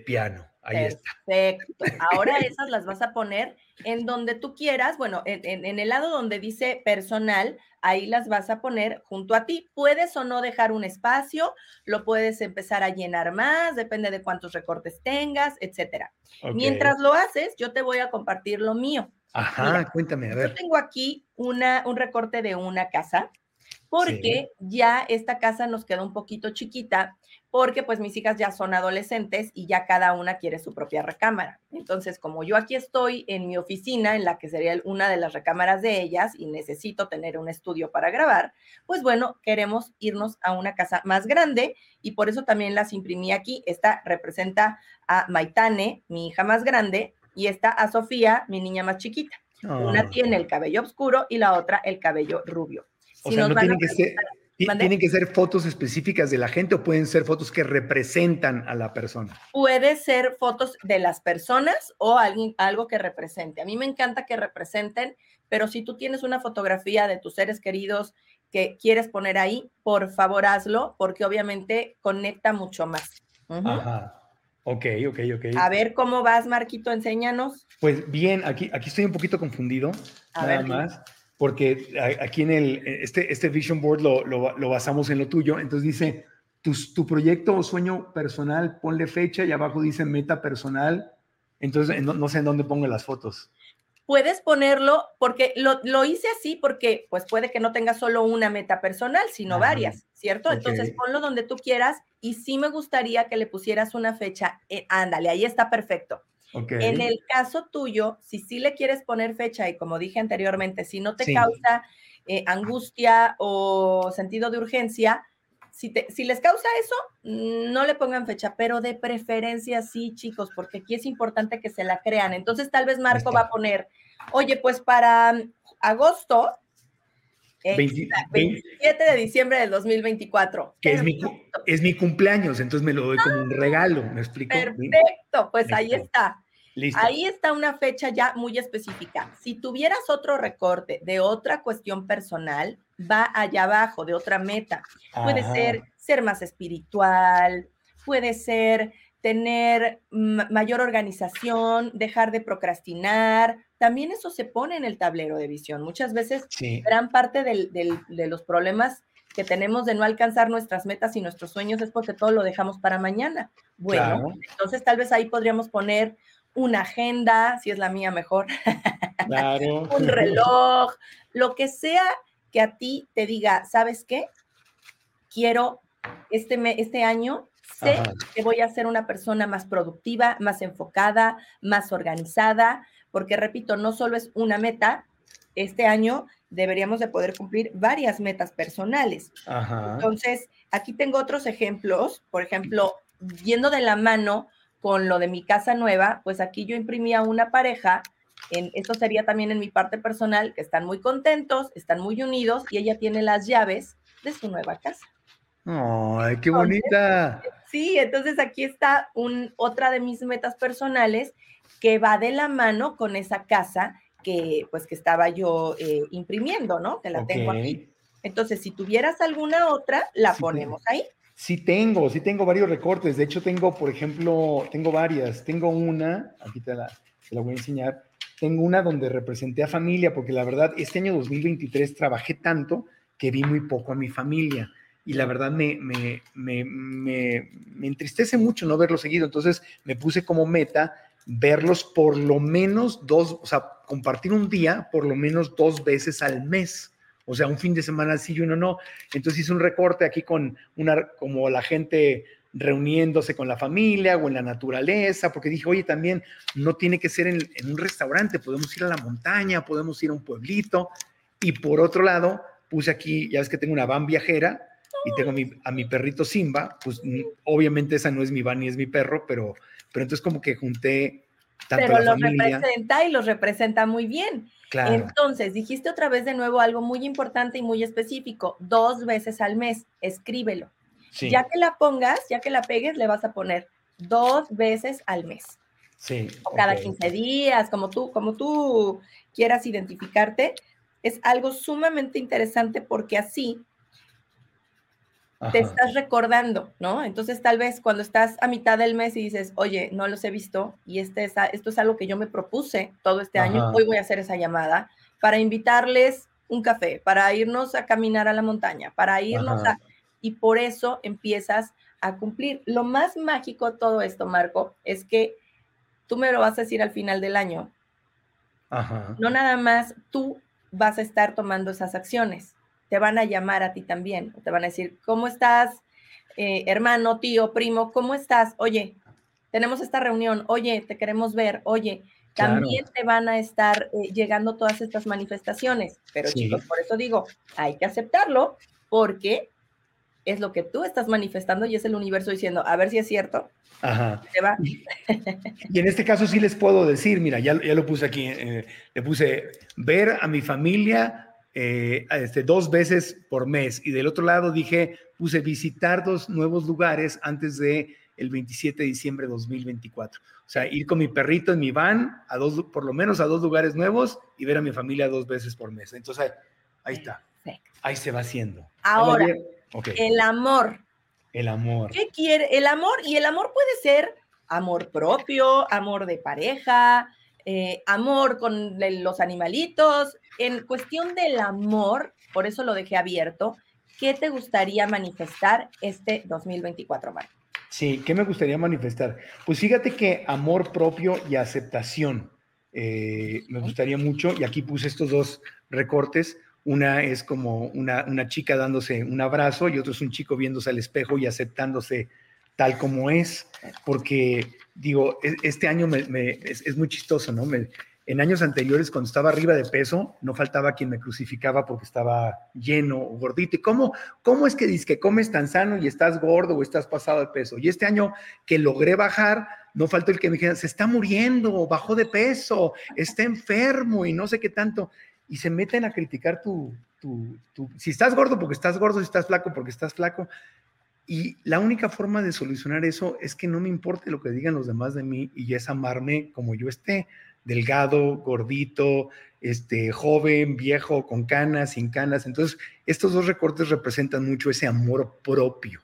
piano. Ahí está. Perfecto. Ahora esas las vas a poner en donde tú quieras. Bueno, en, en, el lado donde dice personal, ahí las vas a poner junto a ti. Puedes o no dejar un espacio, lo puedes empezar a llenar más, depende de cuántos recortes tengas, etcétera. Mientras lo haces, yo te voy a compartir lo mío. Ajá, cuéntame, a ver. Yo tengo aquí una, un recorte de una casa, porque ya esta casa nos queda un poquito chiquita, porque pues mis hijas ya son adolescentes y ya cada una quiere su propia recámara. Entonces, como yo aquí estoy en mi oficina, en la que sería una de las recámaras de ellas, y necesito tener un estudio para grabar, pues bueno, queremos irnos a una casa más grande y por eso también las imprimí aquí. Esta representa a Maitane, mi hija más grande, y está a Sofía, mi niña más chiquita. Una tiene el cabello oscuro y la otra el cabello rubio. O sea, no tienen que ser, ¿Tienen que ser fotos específicas de la gente o pueden ser fotos que representan a la persona? Puede ser fotos de las personas o alguien, algo que represente. A mí me encanta que representen, pero si tú tienes una fotografía de tus seres queridos que quieres poner ahí, por favor hazlo, porque obviamente conecta mucho más. Ajá. Ok, ok, ok. A ver cómo vas, Marquito, enséñanos. Pues bien, aquí, aquí estoy un poquito confundido, nada más porque aquí en el, este, este Vision Board lo, lo, basamos en lo tuyo, entonces dice, tu, tu, proyecto o sueño personal, ponle fecha y abajo dice meta personal, entonces no, no sé en dónde pongo las fotos. Puedes ponerlo, porque lo, lo, hice así, porque pues puede que no tengas solo una meta personal, sino varias, ¿cierto? Entonces ponlo donde tú quieras y sí me gustaría que le pusieras una fecha, eh, ándale, ahí está perfecto. En el caso tuyo, si sí le quieres poner fecha y como dije anteriormente, si no te causa eh, angustia o sentido de urgencia, si, te, si les causa eso, no le pongan fecha, pero de preferencia sí, chicos, porque aquí es importante que se la crean. Entonces tal vez Marco va a poner, oye, pues para agosto 27 de diciembre del 2024. Que es mi, es mi, cumpleaños, entonces me lo doy como un regalo, ¿me explico? Perfecto, pues ahí está. Ahí está una fecha ya muy específica. Si tuvieras otro recorte de otra cuestión personal, va allá abajo, de otra meta. Puede ser ser más espiritual, puede ser tener mayor organización, dejar de procrastinar. También eso se pone en el tablero de visión. Muchas veces gran parte de los problemas que tenemos de no alcanzar nuestras metas y nuestros sueños es porque todo lo dejamos para mañana. Bueno, entonces tal vez ahí podríamos poner una agenda, si es la mía mejor, claro. un reloj, lo que sea que a ti te diga, ¿sabes qué? Quiero este, este año sé que voy a ser una persona más productiva, más enfocada, más organizada, porque repito, no solo es una meta, este año deberíamos de poder cumplir varias metas personales. Entonces, aquí tengo otros ejemplos, por ejemplo, yendo de la mano con lo de mi casa nueva, pues aquí yo imprimía una pareja, en, esto sería también en mi parte personal, que están muy contentos, están muy unidos y ella tiene las llaves de su nueva casa. ¡Ay, qué bonita! Sí, entonces aquí está un, otra de mis metas personales que va de la mano con esa casa que pues que estaba yo eh, imprimiendo, ¿no? Que la tengo aquí. Entonces, si tuvieras alguna otra, la ponemos ahí. Sí tengo, sí tengo varios recortes. De hecho, tengo, por ejemplo, tengo varias. Tengo una, aquí te la, la voy a enseñar. Tengo una donde representé a familia, porque la verdad, este año 2023 trabajé tanto que vi muy poco a mi familia. Y la verdad me, me, me, me, entristece mucho no verlos seguido. Entonces me puse como meta verlos por lo menos dos, o sea, compartir un día por lo menos dos veces al mes. O sea, un fin de semana sí y uno no. Entonces hice un recorte aquí con una, como la gente reuniéndose con la familia o en la naturaleza, porque dije, oye, también no tiene que ser en, un restaurante, podemos ir a la montaña, podemos ir a un pueblito. Y por otro lado, puse aquí, ya ves que tengo una van viajera y tengo a mi, a mi perrito Simba, pues obviamente esa no es mi van ni es mi perro, pero, pero entonces como que junté tanto pero lo representa y los representa muy bien. Entonces, dijiste otra vez de nuevo algo muy importante y muy específico, dos veces al mes, escríbelo. Ya que la pongas, ya que la pegues, le vas a poner dos veces al mes. Sí. O cada 15 días, como tú, como tú quieras identificarte. Es algo sumamente interesante porque así te estás recordando, ¿no? Entonces tal vez cuando estás a mitad del mes y dices, oye, no los he visto y este es, esto es algo que yo me propuse todo este año, hoy voy a hacer esa llamada para invitarles un café, para irnos a caminar a la montaña, para irnos a... Y por eso empiezas a cumplir. Lo más mágico de todo esto, Marco, es que tú me lo vas a decir al final del año. No nada más tú vas a estar tomando esas acciones te van a llamar a ti también, te van a decir, ¿cómo estás, eh, hermano, tío, primo? ¿Cómo estás? Oye, tenemos esta reunión, oye, te queremos ver, oye, también te van a estar eh, llegando todas estas manifestaciones. Pero chicos, por eso digo, hay que aceptarlo porque es lo que tú estás manifestando y es el universo diciendo, a ver si es cierto. Ajá. Te va. Y, y en este caso sí les puedo decir, mira, ya, ya lo puse aquí, eh, le puse ver a mi familia eh, este, dos veces por mes. Y del otro lado dije, puse visitar dos nuevos lugares antes de el 27 de diciembre de 2024. O sea, ir con mi perrito en mi van a dos, por lo menos a dos lugares nuevos y ver a mi familia dos veces por mes. Entonces, ahí, ahí está. Perfecto. Ahí se va haciendo. Ahora, ¿Ya lo vieron? Ok, el amor. el amor. ¿Qué quiere? El amor, y el amor puede ser amor propio, amor de pareja, eh, amor con los animalitos. En cuestión del amor, por eso lo dejé abierto, ¿qué te gustaría manifestar este 2024, Mar? Sí, ¿qué me gustaría manifestar? Pues fíjate que amor propio y aceptación eh, me gustaría mucho, y aquí puse estos dos recortes. Una es como una, una chica dándose un abrazo y otro es un chico viéndose al espejo y aceptándose tal como es, porque digo, e- este año es muy chistoso, ¿no? Me- en años anteriores, cuando estaba arriba de peso, no faltaba quien me crucificaba porque estaba lleno o gordito. ¿Y cómo, cómo es que dices que comes tan sano y estás gordo o estás pasado de peso? Y este año que logré bajar, no faltó el que me dijera, se está muriendo, bajó de peso, está enfermo y no sé qué tanto. Y se meten a criticar tu, tu, tu- si estás gordo porque estás gordo, si estás flaco porque estás flaco. Y la única forma de solucionar eso es que no me importe lo que digan los demás de mí y es amarme como yo esté, delgado, gordito, este, joven, viejo, con canas, sin canas. Entonces, estos dos recortes representan mucho ese amor propio.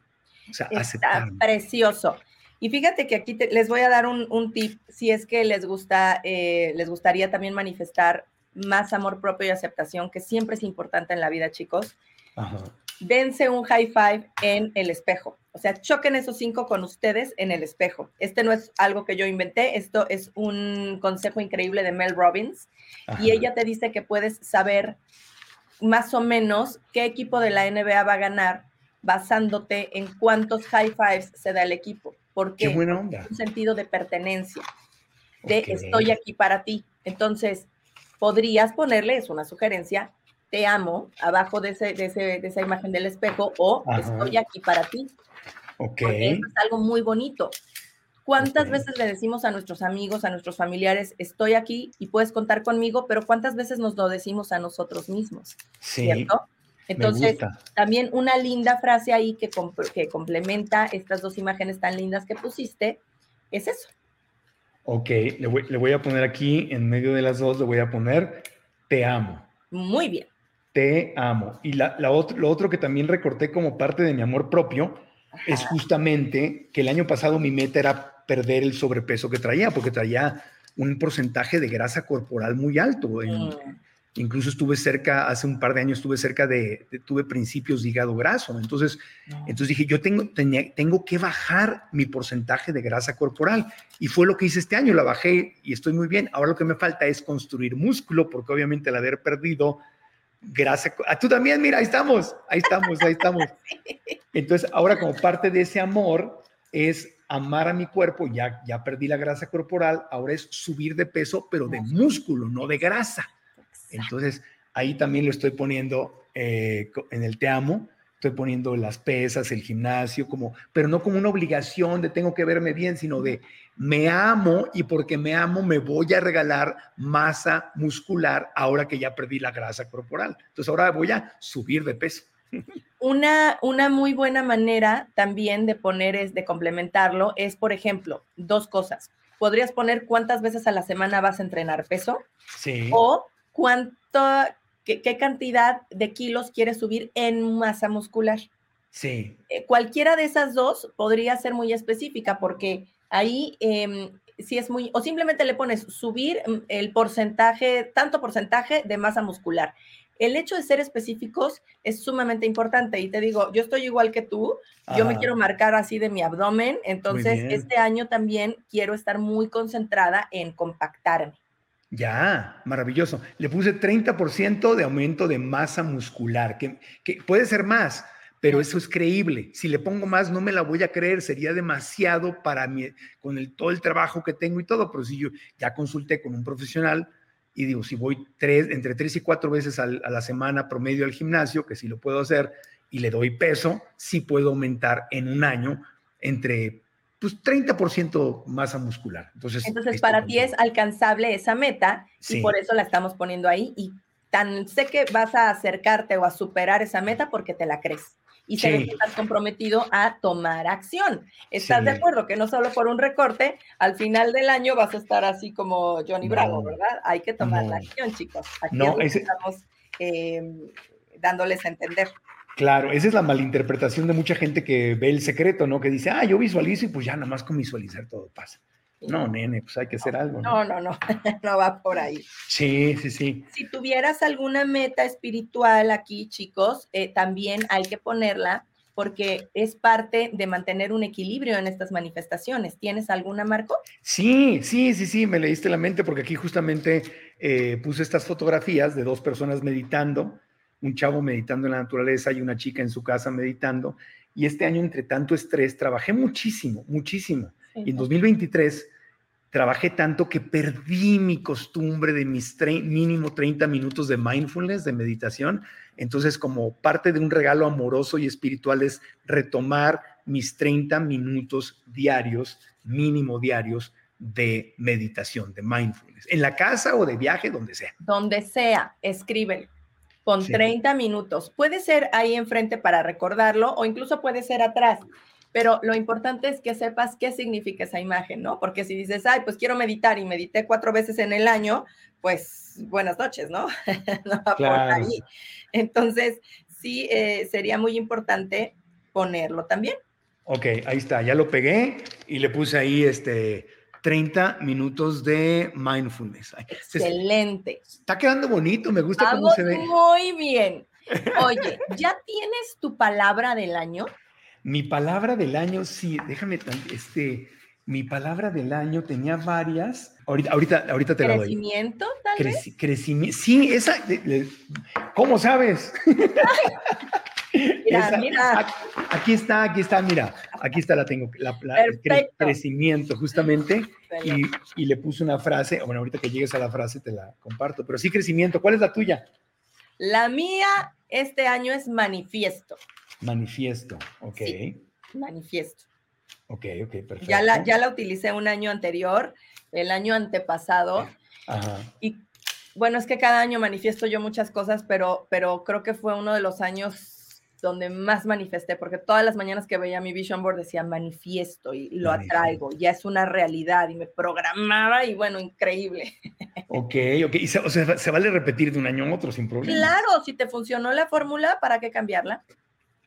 O sea, Está aceptarme. precioso. Y fíjate que aquí te- les voy a dar un, un tip, si es que les gusta, eh, les gustaría también manifestar más amor propio y aceptación, que siempre es importante en la vida, chicos. Ajá. Dense un high five en el espejo. O sea, choquen esos cinco con ustedes en el espejo. Este no es algo que yo inventé, esto es un consejo increíble de Mel Robbins. Ajá. Y ella te dice que puedes saber más o menos qué equipo de la NBA va a ganar basándote en cuántos high fives se da el equipo. Porque Qué buena onda. un sentido de pertenencia, de estoy aquí para ti. Entonces, podrías ponerle, es una sugerencia, te amo, abajo de, ese, de, ese- de esa imagen del espejo, o Ajá. estoy aquí para ti, Ok. porque eso es algo muy bonito. ¿Cuántas veces le decimos a nuestros amigos, a nuestros familiares, estoy aquí y puedes contar conmigo, pero cuántas veces nos lo decimos a nosotros mismos? Sí, ¿Cierto? Entonces, también una linda frase ahí que, comp- que complementa estas dos imágenes tan lindas que pusiste es eso. Ok, le voy, le voy a poner aquí, en medio de las dos, le voy a poner te amo. Muy bien. Te amo. Y la, la otro, lo otro que también recorté como parte de mi amor propio es justamente que el año pasado mi meta era perder el sobrepeso que traía, porque traía un porcentaje de grasa corporal muy alto. En- Mm. Incluso estuve cerca, hace un par de años estuve cerca de, de- tuve principios de hígado graso. Entonces, entonces dije, yo tengo, tenía- tengo que bajar mi porcentaje de grasa corporal. Y fue lo que hice este año, la bajé y estoy muy bien. Ahora lo que me falta es construir músculo, porque obviamente al haber perdido co- Ah, tú también, mira, ahí estamos, ahí estamos, ahí estamos. Entonces, ahora como parte de ese amor es amar a mi cuerpo, ya, ya perdí la grasa corporal, ahora es subir de peso, pero de músculo, no de grasa. Entonces, ahí también lo estoy poniendo eh, en el te amo, estoy poniendo las pesas, el gimnasio, como, pero no como una obligación de tengo que verme bien, sino de me amo y porque me amo me voy a regalar masa muscular ahora que ya perdí la grasa corporal. Entonces ahora voy a subir de peso. Una, una muy buena manera también de poner es de complementarlo es, por ejemplo, dos cosas. Podrías poner cuántas veces a la semana vas a entrenar peso Sí. o cuánto, qué, qué cantidad de kilos quieres subir en masa muscular. Sí. Eh, cualquiera de esas dos podría ser muy específica porque ahí em, sí es muy, o simplemente le pones subir mm, el porcentaje, tanto porcentaje de masa muscular. El hecho de ser específicos es sumamente importante y te digo, yo estoy igual que tú, yo me quiero marcar así de mi abdomen, entonces este año también quiero estar muy concentrada en compactarme. Ya, maravilloso. Le puse 30% de aumento de masa muscular, que, que puede ser más, pero eso es creíble. Si le pongo más, no me la voy a creer, sería demasiado para mí, con el, todo el trabajo que tengo y todo, pero si yo ya consulté con un profesional y digo, si voy tres, entre tres y cuatro veces al- a la semana promedio al gimnasio, que sí lo puedo hacer, y le doy peso, sí puedo aumentar en un año entre pues 30% masa muscular. Entonces, Entonces para ti es alcanzable esa meta y por eso la estamos poniendo ahí y tan sé que vas a acercarte o a superar esa meta porque te la crees y se que estás comprometido a tomar acción. ¿Estás de acuerdo? Que no solo por un recorte, al final del año vas a estar así como Johnny Bravo, ¿verdad? Hay que tomar la acción, chicos. Aquí no, estamos eh, dándoles a entender. Claro, esa es la malinterpretación de mucha gente que ve el secreto, ¿no? Que dice, ah, yo visualizo y pues ya nada más con visualizar todo pasa. No, nene, pues hay que hacer algo. No, no, no, no, va por ahí. Sí, sí, sí. Si tuvieras alguna meta espiritual aquí, chicos, eh, también hay que ponerla porque es parte de mantener un equilibrio en estas manifestaciones. ¿Tienes alguna, Marco? Sí, sí, sí, sí, me leíste la mente porque aquí justamente eh, puse estas fotografías de dos personas meditando un chavo meditando en la naturaleza y una chica en su casa meditando. Y este año, entre tanto estrés, trabajé muchísimo, muchísimo. En 2023 trabajé tanto que perdí mi costumbre de mis mínimo 30 minutos de mindfulness, de meditación. Entonces, como parte de un regalo amoroso y espiritual es retomar mis 30 minutos diarios, mínimo diarios, de meditación, de mindfulness, en la casa o de viaje, donde sea. Donde sea, escríbelo con 30 minutos. Puede ser ahí enfrente para recordarlo o incluso puede ser atrás. Pero lo importante es que sepas qué significa esa imagen, ¿no? Porque si dices, ay, pues quiero meditar y medité cuatro veces en el año, pues buenas noches, ¿no? no por ahí. Entonces, sí, eh, sería muy importante ponerlo también. Ok, ahí está, ya lo pegué y le puse ahí este 30 minutos de mindfulness. Excelente. Está quedando bonito, me gusta cómo se ve. Muy bien. Oye, ¿ya tienes tu palabra del año? Mi palabra del año, sí, déjame, este, mi palabra del año tenía varias. Ahorita, ahorita, ahorita te la doy. ¿Crecimiento, tal vez? Crecimiento, sí, esa, ¿cómo sabes? Mira, mira. Aquí está, aquí está, mira, aquí está la tengo, la, crecimiento justamente, y, le puse una frase, bueno, ahorita que llegues a la frase te la comparto, pero sí crecimiento, ¿cuál es la tuya? La mía este año es manifiesto. Manifiesto, ok. manifiesto. Ok, ok, perfecto. Ya la, ya la utilicé un año anterior, el año antepasado, Ajá. y bueno, es que cada año manifiesto yo muchas cosas, pero, pero creo que fue uno de los años donde más manifesté, porque todas las mañanas que veía mi vision board decía manifiesto y lo atraigo, ya es una realidad y me programaba y bueno, increíble. Ok, ok, y se, o sea, se vale repetir de un año a otro sin problema. Claro, si te funcionó la fórmula, ¿para qué cambiarla?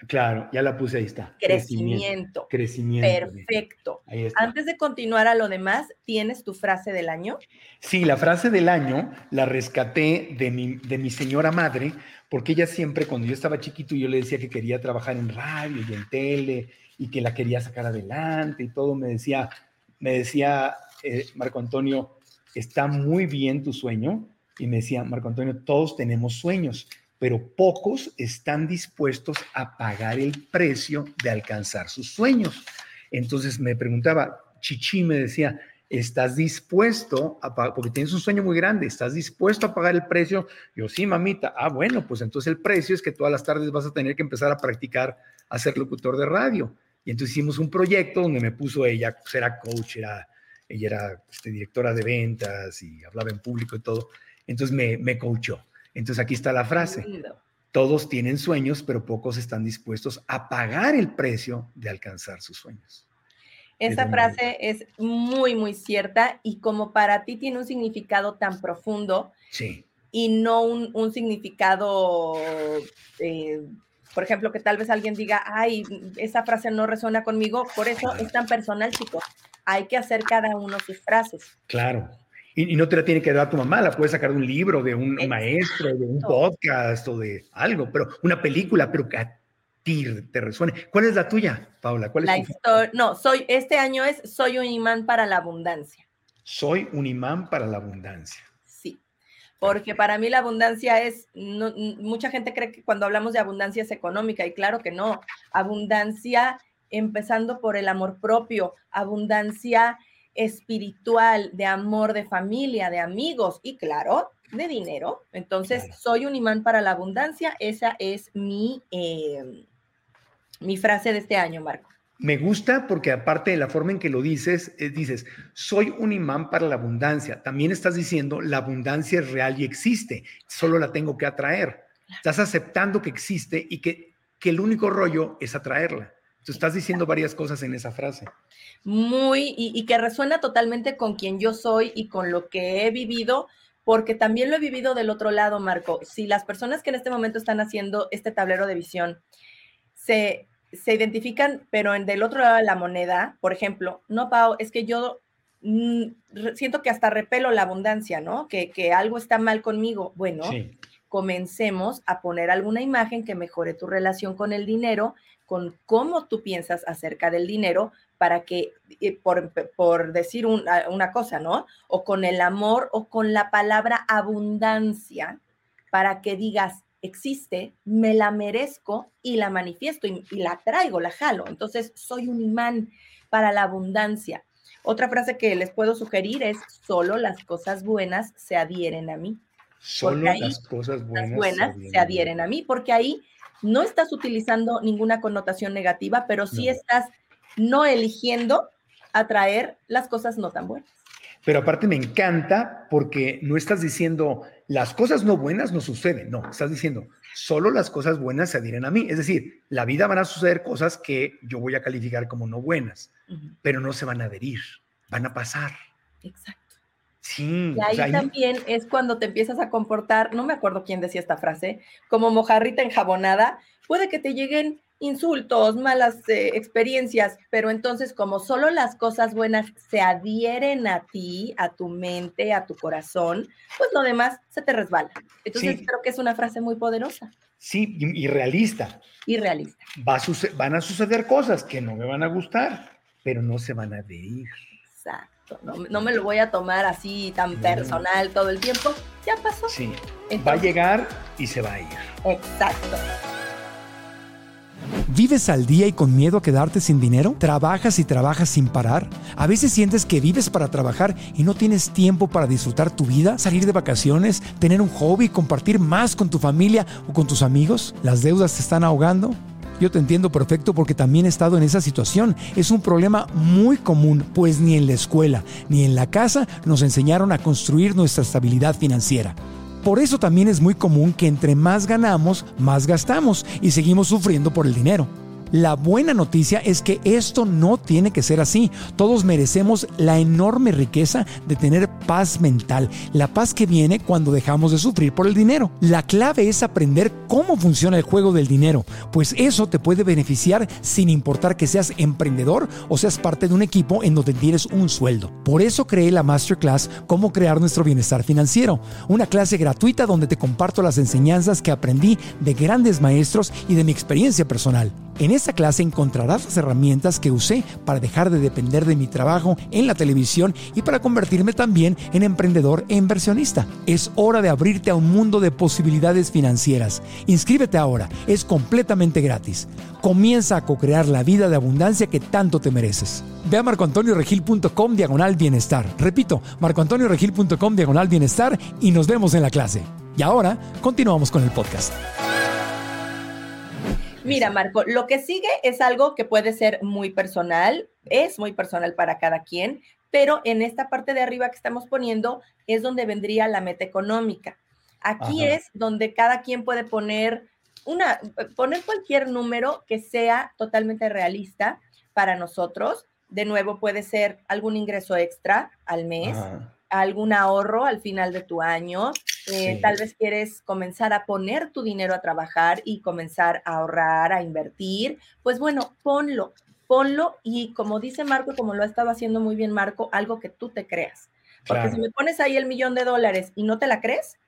Claro, ya la puse, ahí está. Crecimiento. Crecimiento. Perfecto. Antes de continuar a lo demás, ¿tienes tu frase del año? Sí, la frase del año la rescaté de mi, de mi señora madre, porque ella siempre, cuando yo estaba chiquito, yo le decía que quería trabajar en radio y en tele y que la quería sacar adelante y todo, me decía, me decía eh, Marco Antonio, está muy bien tu sueño. Y me decía, Marco Antonio, todos tenemos sueños, pero pocos están dispuestos a pagar el precio de alcanzar sus sueños. Entonces me preguntaba, Chichi me decía, ¿Estás dispuesto a pagar? Porque tienes un sueño muy grande, ¿estás dispuesto a pagar el precio? Yo, sí, mamita. Ah, bueno, pues entonces el precio es que todas las tardes vas a tener que empezar a practicar a ser locutor de radio. Y entonces hicimos un proyecto donde me puso ella, pues era coach, era, ella era este, directora de ventas y hablaba en público y todo. Entonces me, me coachó. Entonces aquí está la frase. Todos tienen sueños, pero pocos están dispuestos a pagar el precio de alcanzar sus sueños. Esa frase es muy, muy cierta y como para ti tiene un significado tan profundo y no un, significado, eh, por ejemplo, que tal vez alguien diga, ay, esa frase no resuena conmigo, por eso es tan personal, chicos. Hay que hacer cada uno sus frases. Claro. Y, no te la tiene que dar tu mamá, la puedes sacar de un libro, de un maestro, de un podcast o de algo, pero una película, pero que te resuene. ¿Cuál es la tuya, Paula? ¿Cuál es la historia? No, soy, este año es Soy un imán para la abundancia. Soy un imán para la abundancia. Sí, porque para mí la abundancia es, mucha gente cree que cuando hablamos de abundancia es económica y claro que no. Abundancia empezando por el amor propio, abundancia espiritual, de amor, de familia, de amigos y claro, de dinero. Entonces, soy un imán para la abundancia. Esa es mi, eh, mi frase de este año, Marco. Me gusta porque aparte de la forma en que lo dices, eh, dices, soy un imán para la abundancia. También estás diciendo, la abundancia es real y existe, solo la tengo que atraer. Estás aceptando que existe y que, que el único rollo es atraerla. Tú estás diciendo varias cosas en esa frase. Muy, y, y que resuena totalmente con quien yo soy y con lo que he vivido porque también lo he vivido del otro lado, Marco. Si las personas que en este momento están haciendo este tablero de visión se se identifican, pero en del otro lado de la moneda, por ejemplo, no, Pau, es que yo mm, siento que hasta repelo la abundancia, ¿no? Que, algo está mal conmigo. Bueno, comencemos a poner alguna imagen que mejore tu relación con el dinero, con cómo tú piensas acerca del dinero, para que, eh, por, por decir una cosa, ¿no? O con el amor o con la palabra abundancia, para que digas, existe, me la merezco y la manifiesto y, la traigo, la jalo. Entonces, soy un imán para la abundancia. Otra frase que les puedo sugerir es, solo las cosas buenas se adhieren a mí. Solo las cosas buenas, se, adhieren, a mí, porque ahí no estás utilizando ninguna connotación negativa, pero sí estás no eligiendo atraer las cosas no tan buenas. Pero aparte me encanta porque no estás diciendo las cosas no buenas no suceden, no, estás diciendo solo las cosas buenas se adhieren a mí. Es decir, la vida van a suceder cosas que yo voy a calificar como no buenas, pero no se van a adherir, van a pasar. Exacto. Sí. Y ahí, también es cuando te empiezas a comportar, no me acuerdo quién decía esta frase, como mojarrita enjabonada, puede que te lleguen insultos, malas eh, experiencias, pero entonces como solo las cosas buenas se adhieren a ti, a tu mente, a tu corazón, pues lo demás se te resbala. Entonces creo que es una frase muy poderosa. Sí, y, realista. Y realista. Va a van a suceder cosas que no me van a gustar, pero no se van a adherir. Exacto. No, me lo voy a tomar así tan personal todo el tiempo. Ya pasó. Sí. va a llegar y se va a ir. Exacto. ¿Vives al día y con miedo a quedarte sin dinero? ¿Trabajas y trabajas sin parar? ¿A veces sientes que vives para trabajar y no tienes tiempo para disfrutar tu vida, salir de vacaciones, tener un hobby, compartir más con tu familia o con tus amigos? ¿Las deudas te están ahogando? Yo te entiendo perfecto porque también he estado en esa situación. Es un problema muy común, pues ni en la escuela ni en la casa nos enseñaron a construir nuestra estabilidad financiera. Por eso también es muy común que entre más ganamos, más gastamos y seguimos sufriendo por el dinero. La buena noticia es que esto no tiene que ser así. Todos merecemos la enorme riqueza de tener paz mental, la paz que viene cuando dejamos de sufrir por el dinero. La clave es aprender cómo funciona el juego del dinero, pues eso te puede beneficiar sin importar que seas emprendedor o seas parte de un equipo en donde tienes un sueldo. Por eso creé la masterclass Cómo crear nuestro bienestar financiero, una clase gratuita donde te comparto las enseñanzas que aprendí de grandes maestros y de mi experiencia personal. En esta clase encontrarás las herramientas que usé para dejar de depender de mi trabajo en la televisión y para convertirme también en emprendedor e inversionista. Es hora de abrirte a un mundo de posibilidades financieras. Inscríbete ahora, es completamente gratis. Comienza a co-crear la vida de abundancia que tanto te mereces. Ve a marcoantonioregil.com diagonal bienestar. Repito, marcoantonioregil.com diagonal bienestar y nos vemos en la clase. Y ahora continuamos con el podcast. Mira, Marco, lo que sigue es algo que puede ser muy personal, es muy personal para cada quien, pero en esta parte de arriba que estamos poniendo es donde vendría la meta económica. Aquí es donde cada quien puede poner una, poner cualquier número que sea totalmente realista para nosotros. De nuevo, puede ser algún ingreso extra al mes, algún ahorro al final de tu año, eh, tal vez quieres comenzar a poner tu dinero a trabajar y comenzar a ahorrar, a invertir, pues bueno, ponlo, ponlo y como dice Marco, como lo ha estado haciendo muy bien Marco, algo que tú te creas. Porque si me pones ahí el millón de dólares y no te la crees,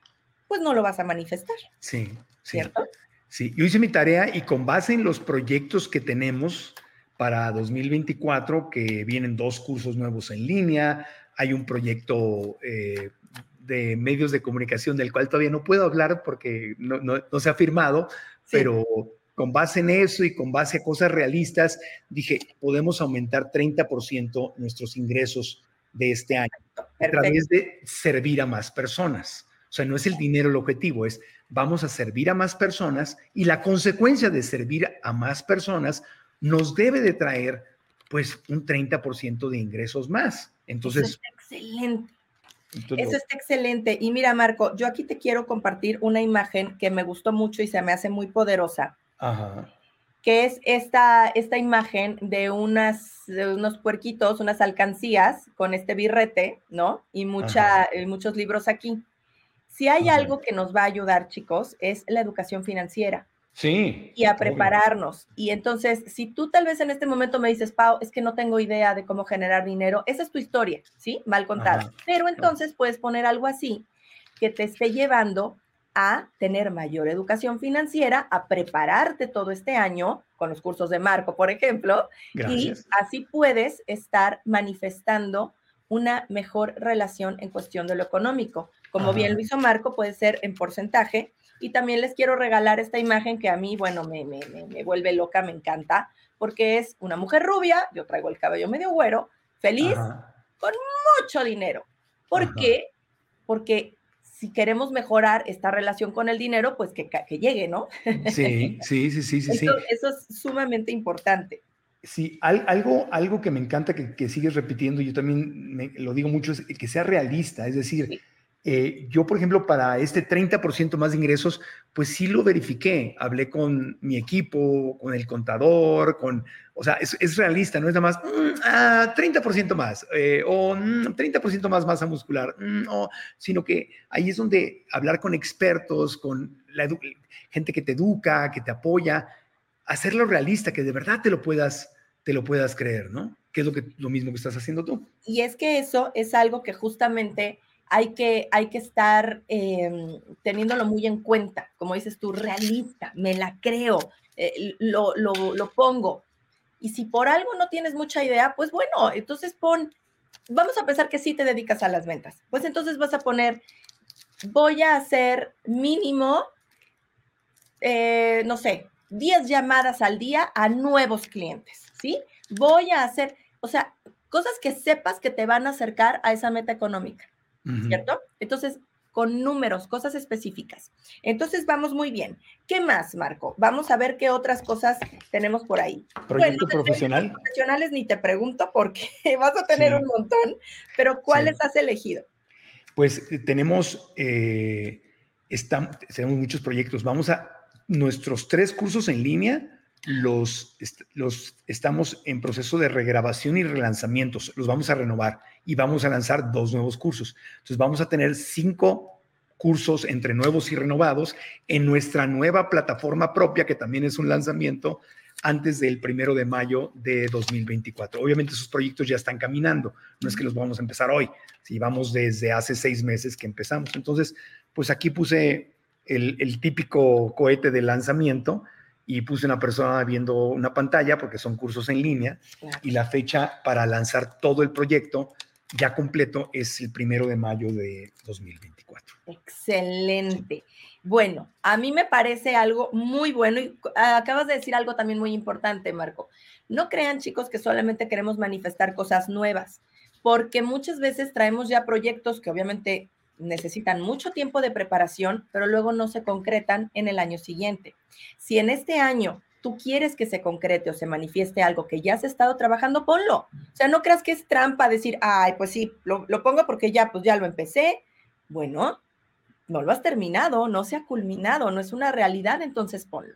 pues no lo vas a manifestar. Sí, ¿cierto? Sí, yo hice mi tarea y con base en los proyectos que tenemos para 2024, que vienen dos cursos nuevos en línea, hay un proyecto eh, de medios de comunicación del cual todavía no puedo hablar porque no, se ha firmado, pero con base en eso y con base a cosas realistas, dije, podemos aumentar 30% nuestros ingresos de este año a través de servir a más personas. O O sea, no es el dinero el objetivo, es vamos a servir a más personas y la consecuencia de servir a más personas nos debe de traer pues un 30% de ingresos más. Entonces... Eso está excelente. Eso está excelente. Y mira, Marco, yo aquí te quiero compartir una imagen que me gustó mucho y se me hace muy poderosa. Ajá. Que es esta, esta imagen de, unas, de unos puerquitos, unas alcancías con este birrete, ¿no? Y mucha, eh, muchos libros aquí. Si hay algo que nos va a ayudar, chicos, es la educación financiera. Sí. Y a prepararnos. Y entonces, si tú tal vez en este momento me dices, Pau, es que no tengo idea de cómo generar dinero, esa es tu historia, ¿sí? Mal contada. Pero entonces puedes poner algo así que te esté llevando a tener mayor educación financiera, a prepararte todo este año con los cursos de Marco, por ejemplo, y así puedes estar manifestando una mejor relación en cuestión de lo económico. Como bien lo hizo Marco, puede ser en porcentaje, y también les quiero regalar esta imagen que a mí, bueno, me, me, me, vuelve loca, me encanta, porque es una mujer rubia, yo traigo el cabello medio güero, feliz, con mucho dinero. ¿Por qué? Porque si queremos mejorar esta relación con el dinero, pues que, que llegue, ¿no? Sí, sí, sí, sí, sí. Eso, eso es sumamente importante. Sí, algo, algo que me encanta que, que sigues repitiendo, yo también me, lo digo mucho, es que sea realista, es decir, eh, yo, por ejemplo, para este 30% más de ingresos, pues sí lo verifiqué. Hablé con mi equipo, con el contador, con, o sea, es, realista, no es nada más mm, ah, 30% más eh, o 30% mm, más masa muscular, mm, sino que ahí es donde hablar con expertos, con la gente que te educa, que te apoya, hacerlo realista, que de verdad te lo puedas, te lo puedas creer, ¿no? Que es lo, que, lo mismo que estás haciendo tú. Y es que eso es algo que justamente hay que, hay que estar em, teniéndolo muy en cuenta, como dices tú, realista, me la creo, eh, lo, lo, lo pongo. Y si por algo no tienes mucha idea, pues bueno, entonces pon, vamos a pensar que sí te dedicas a las ventas, pues entonces vas a poner, voy a hacer mínimo, eh, no sé, 10 llamadas al día a nuevos clientes, ¿sí? Voy a hacer, o sea, cosas que sepas que te van a acercar a esa meta económica. ¿Cierto? Entonces, con números, cosas específicas. Entonces, vamos muy bien. ¿Qué más, Marco? Vamos a ver qué otras cosas tenemos por ahí. ¿Proyecto profesional? Profesionales ni te pregunto porque vas a tener un montón, pero ¿cuáles has elegido? Pues eh, tenemos, eh, tenemos muchos proyectos. Vamos a nuestros tres cursos en línea los, los estamos en proceso de regrabación y relanzamientos. Los vamos a renovar y vamos a lanzar dos nuevos cursos. Entonces vamos a tener cinco cursos entre nuevos y renovados en nuestra nueva plataforma propia, que también es un lanzamiento antes del primero de mayo de 2024. Obviamente esos proyectos ya están caminando, no es que los vamos a empezar hoy, si vamos desde hace seis meses que empezamos. Entonces, pues aquí puse el, el típico cohete de lanzamiento y puse una persona viendo una pantalla porque son cursos en línea y la fecha para lanzar todo el proyecto ya completo es el primero de mayo de 2024. Excelente. Bueno, a mí me parece algo muy bueno y acabas de decir algo también muy importante, Marco. No crean, chicos, que solamente queremos manifestar cosas nuevas, porque muchas veces traemos ya proyectos que obviamente necesitan mucho tiempo de preparación, pero luego no se concretan en el año siguiente. Si en este año tú quieres que se concrete o se manifieste algo que ya has estado trabajando, ponlo. O sea, no creas que es trampa decir, ay, pues sí, lo, pongo porque ya, pues ya lo empecé. Bueno, no lo has terminado, no se ha culminado, no es una realidad, entonces ponlo.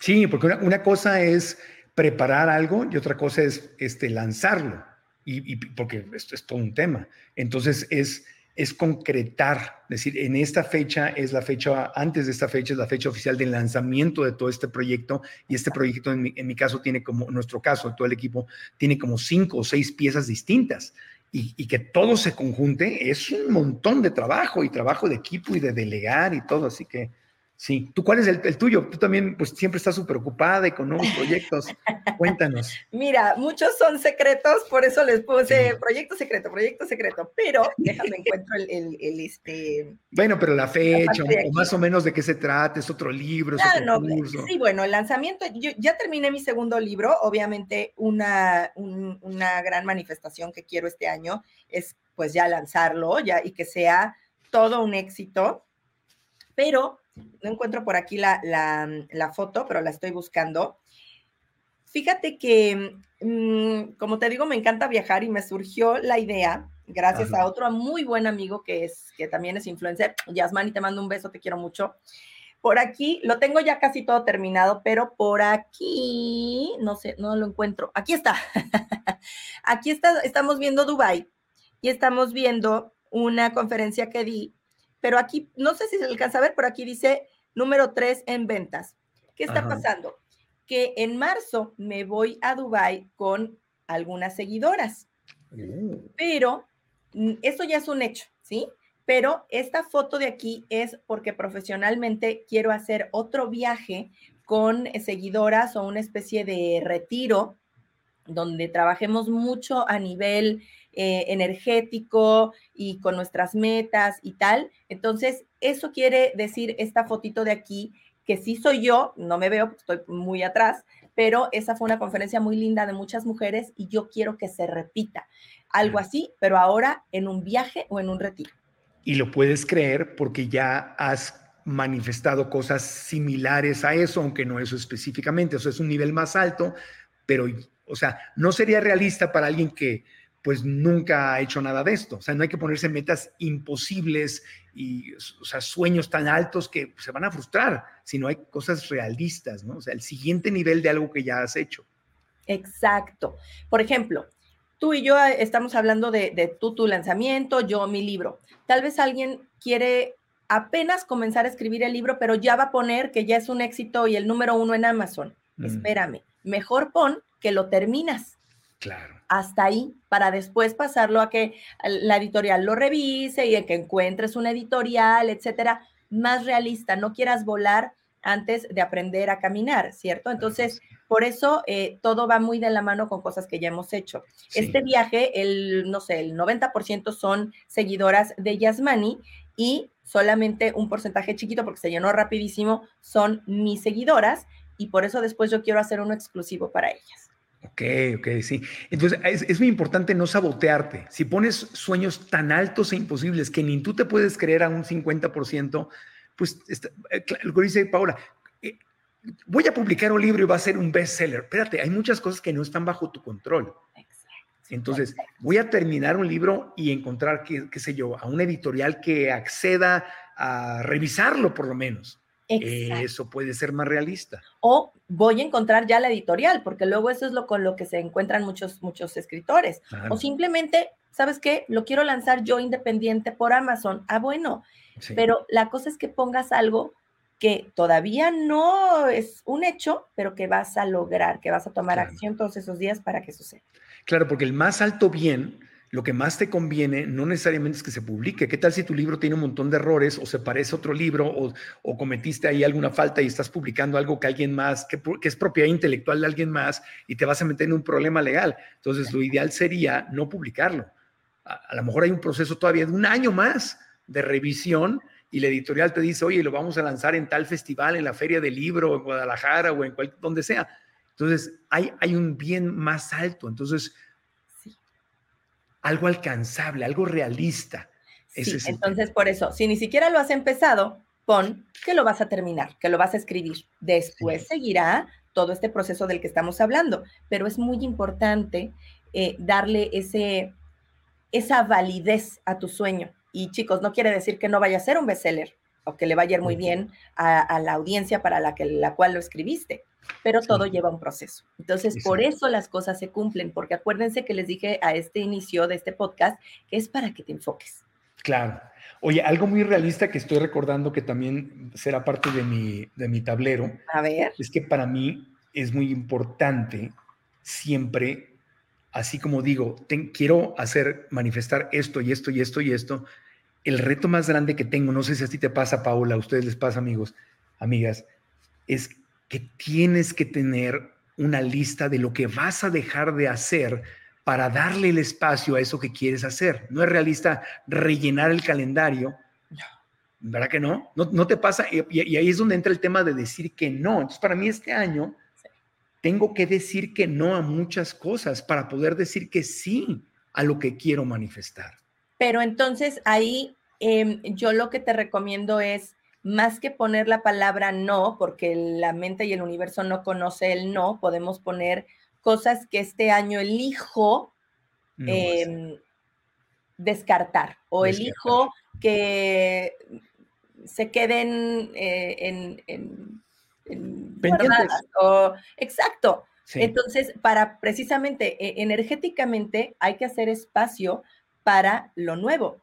Sí, porque una, cosa es preparar algo y otra cosa es este, lanzarlo, y, y porque esto es todo un tema. Entonces es es concretar, es decir, en esta fecha es la fecha, antes de esta fecha es la fecha oficial del lanzamiento de todo este proyecto y este proyecto en mi, caso tiene como, en nuestro caso, todo el equipo tiene como cinco o seis piezas distintas y, y, que todo se conjunte es un montón de trabajo y trabajo de equipo y de delegar y todo, así que Sí, ¿tú cuál es el, tuyo? Tú también, pues siempre estás súper ocupada y con nuevos proyectos. Cuéntanos. Mira, muchos son secretos, por eso les puse proyecto secreto, proyecto secreto, pero déjame encuentro el, el, este. Bueno, pero la fecha, o más o menos de qué se trata, es otro libro, es ah, otro curso. Sí, bueno, el lanzamiento, yo ya terminé mi segundo libro, obviamente una, una gran manifestación que quiero este año es pues ya lanzarlo, ya y que sea todo un éxito pero no encuentro por aquí la, la, foto, pero la estoy buscando. Fíjate que, mm, como te digo, me encanta viajar y me surgió la idea, gracias a otro muy buen amigo que, es, que también es influencer, Yasmani, te mando un beso, te quiero mucho. Por aquí, lo tengo ya casi todo terminado, pero por aquí, no sé, no lo encuentro. Aquí está. aquí está, estamos viendo Dubai y estamos viendo una conferencia que di pero aquí, no sé si se alcanza a ver, pero aquí dice número 3 en ventas. ¿Qué está pasando? Que en marzo me voy a Dubai con algunas seguidoras, uh. pero mm, esto ya es un hecho, ¿sí? Pero esta foto de aquí es porque profesionalmente quiero hacer otro viaje con seguidoras o una especie de retiro donde trabajemos mucho a nivel eh, energético y con nuestras metas y tal. Entonces, eso quiere decir esta fotito de aquí, que sí soy yo, no me veo, estoy muy atrás, pero esa fue una conferencia muy linda de muchas mujeres y yo quiero que se repita algo así, pero ahora en un viaje o en un retiro. Y lo puedes creer porque ya has manifestado cosas similares a eso, aunque no eso específicamente, eso es un nivel más alto, pero, o sea, no sería realista para alguien que, pues nunca ha hecho nada de esto. O sea, no hay que ponerse metas imposibles y, o sea, sueños tan altos que se van a frustrar, sino hay cosas realistas, ¿no? O sea, el siguiente nivel de algo que ya has hecho. Exacto. Por ejemplo, tú y yo eh, estamos hablando de, de tu, tu lanzamiento, yo mi libro. Tal vez alguien quiere apenas comenzar a escribir el libro, pero ya va a poner que ya es un éxito y el número uno en Amazon. Mm. Espérame, mejor pon que lo terminas. Claro hasta ahí para después pasarlo a que la editorial lo revise y a que encuentres una editorial, etcétera, más realista. No quieras volar antes de aprender a caminar, ¿cierto? Entonces, por eso eh, todo va muy de la mano con cosas que ya hemos hecho. Este viaje, el, no sé, el 90% son seguidoras de Yasmani y solamente un porcentaje chiquito, porque se llenó rapidísimo, son mis seguidoras y por eso después yo quiero hacer uno exclusivo para ellas. Ok, ok, sí. Entonces es, muy importante no sabotearte. Si pones sueños tan altos e imposibles que ni tú te puedes creer a un 50%, pues eh, lo que dice Paola, eh, voy a publicar un libro y va a ser un bestseller. Espérate, hay muchas cosas que no están bajo tu control. Entonces, voy a terminar un libro y encontrar, qué, qué sé yo, a una editorial que acceda a revisarlo por lo menos. Eso puede ser más realista. O voy a encontrar ya la editorial, porque luego eso es lo con lo que se encuentran muchos, muchos escritores. O simplemente, ¿sabes qué? Lo quiero lanzar yo independiente por Amazon. Ah, bueno, pero la cosa es que pongas algo que todavía no es un hecho, pero que vas a lograr, que vas a tomar acción todos esos días para que suceda. Claro, porque el más alto bien lo que más te conviene no necesariamente es que se publique. ¿Qué tal si tu libro tiene un montón de errores o se parece a otro libro o, cometiste ahí alguna falta y estás publicando algo que alguien más, que, es propiedad intelectual de alguien más y te vas a meter en un problema legal? Entonces, lo ideal sería no publicarlo. A, lo mejor hay un proceso todavía de un año más de revisión y la editorial te dice, oye, lo vamos a lanzar en tal festival, en la feria del libro, en Guadalajara o en cual, donde sea. Entonces, hay, hay un bien más alto. Entonces, algo alcanzable, algo realista. Sí, entonces, por eso, si ni siquiera lo has empezado, pon que lo vas a terminar, que lo vas a escribir. Después seguirá todo este proceso del que estamos hablando, pero es muy importante eh, darle ese, esa validez a tu sueño. Y chicos, no quiere decir que no vaya a ser un bestseller o que le vaya a ir muy bien a, la audiencia para la, que, la cual lo escribiste pero todo lleva un proceso. Entonces, por eso las cosas se cumplen, porque acuérdense que les dije a este inicio de este podcast que es para que te enfoques. Claro. Oye, algo muy realista que estoy recordando que también será parte de mi, de mi tablero. A ver. Es que para mí es muy importante siempre, así como digo, quiero hacer, manifestar esto y esto y esto y esto. El reto más grande que tengo, no sé si a ti te pasa, Paola, a ustedes les pasa, amigos, amigas, es que tienes que tener una lista de lo que vas a dejar de hacer para darle el espacio a eso que quieres hacer. No es realista rellenar el calendario. ¿Verdad que no? ¿No, te pasa? Y, ahí es donde entra el tema de decir que no. Entonces, para mí este año tengo que decir que no a muchas cosas para poder decir que sí a lo que quiero manifestar. Pero entonces ahí em, yo lo que te recomiendo es más que poner la palabra no, porque la mente y el universo no conoce el no, podemos poner cosas que este año elijo em, descartar. O elijo que se queden eh, en, en, exacto. Entonces, para precisamente e, energéticamente hay que hacer espacio para lo nuevo.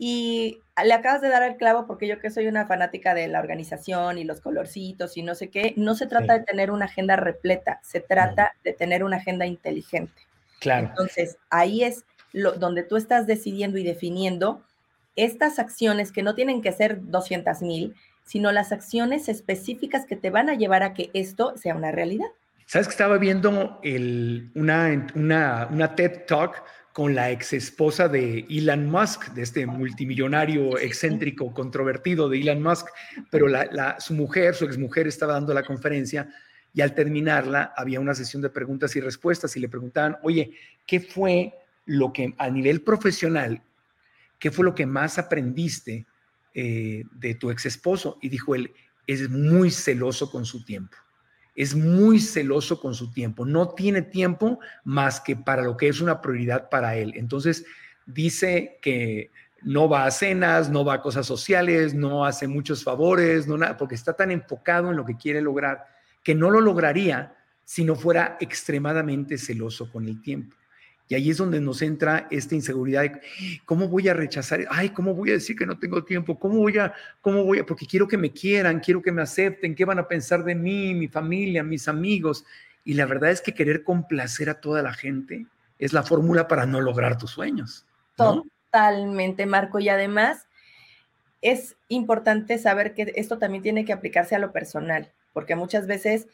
Y le acabas de dar el clavo porque yo que soy una fanática de la organización y los colorcitos y no sé qué, no se trata de tener una agenda repleta, se trata de tener una agenda inteligente. Claro. Entonces, ahí es lo, donde tú estás decidiendo y definiendo estas acciones que no tienen que ser 200 mil, sino las acciones específicas que te van a llevar a que esto sea una realidad. ¿Sabes que estaba viendo el, una, una, una TED Talk con la ex esposa de Elon Musk, de este multimillonario excéntrico, controvertido de Elon Musk, pero la, su mujer, su exmujer, estaba dando la conferencia y al terminarla había una sesión de preguntas y respuestas y le preguntaban, oye, ¿qué fue lo que a nivel profesional, qué fue lo que más aprendiste eh, de tu ex esposo? Y dijo él, es muy celoso con su tiempo es muy celoso con su tiempo, no tiene tiempo más que para lo que es una prioridad para él. Entonces, dice que no va a cenas, no va a cosas sociales, no hace muchos favores, no nada, porque está tan enfocado en lo que quiere lograr que no lo lograría si no fuera extremadamente celoso con el tiempo. Y ahí es donde nos entra esta inseguridad de cómo voy a rechazar, ay, cómo voy a decir que no tengo tiempo, cómo voy a, cómo voy a, porque quiero que me quieran, quiero que me acepten, qué van a pensar de mí, mi familia, mis amigos. Y la verdad es que querer complacer a toda la gente es la fórmula para no lograr tus sueños. Totalmente, Marco. Y además es importante saber que esto también tiene que aplicarse a lo personal, porque muchas veces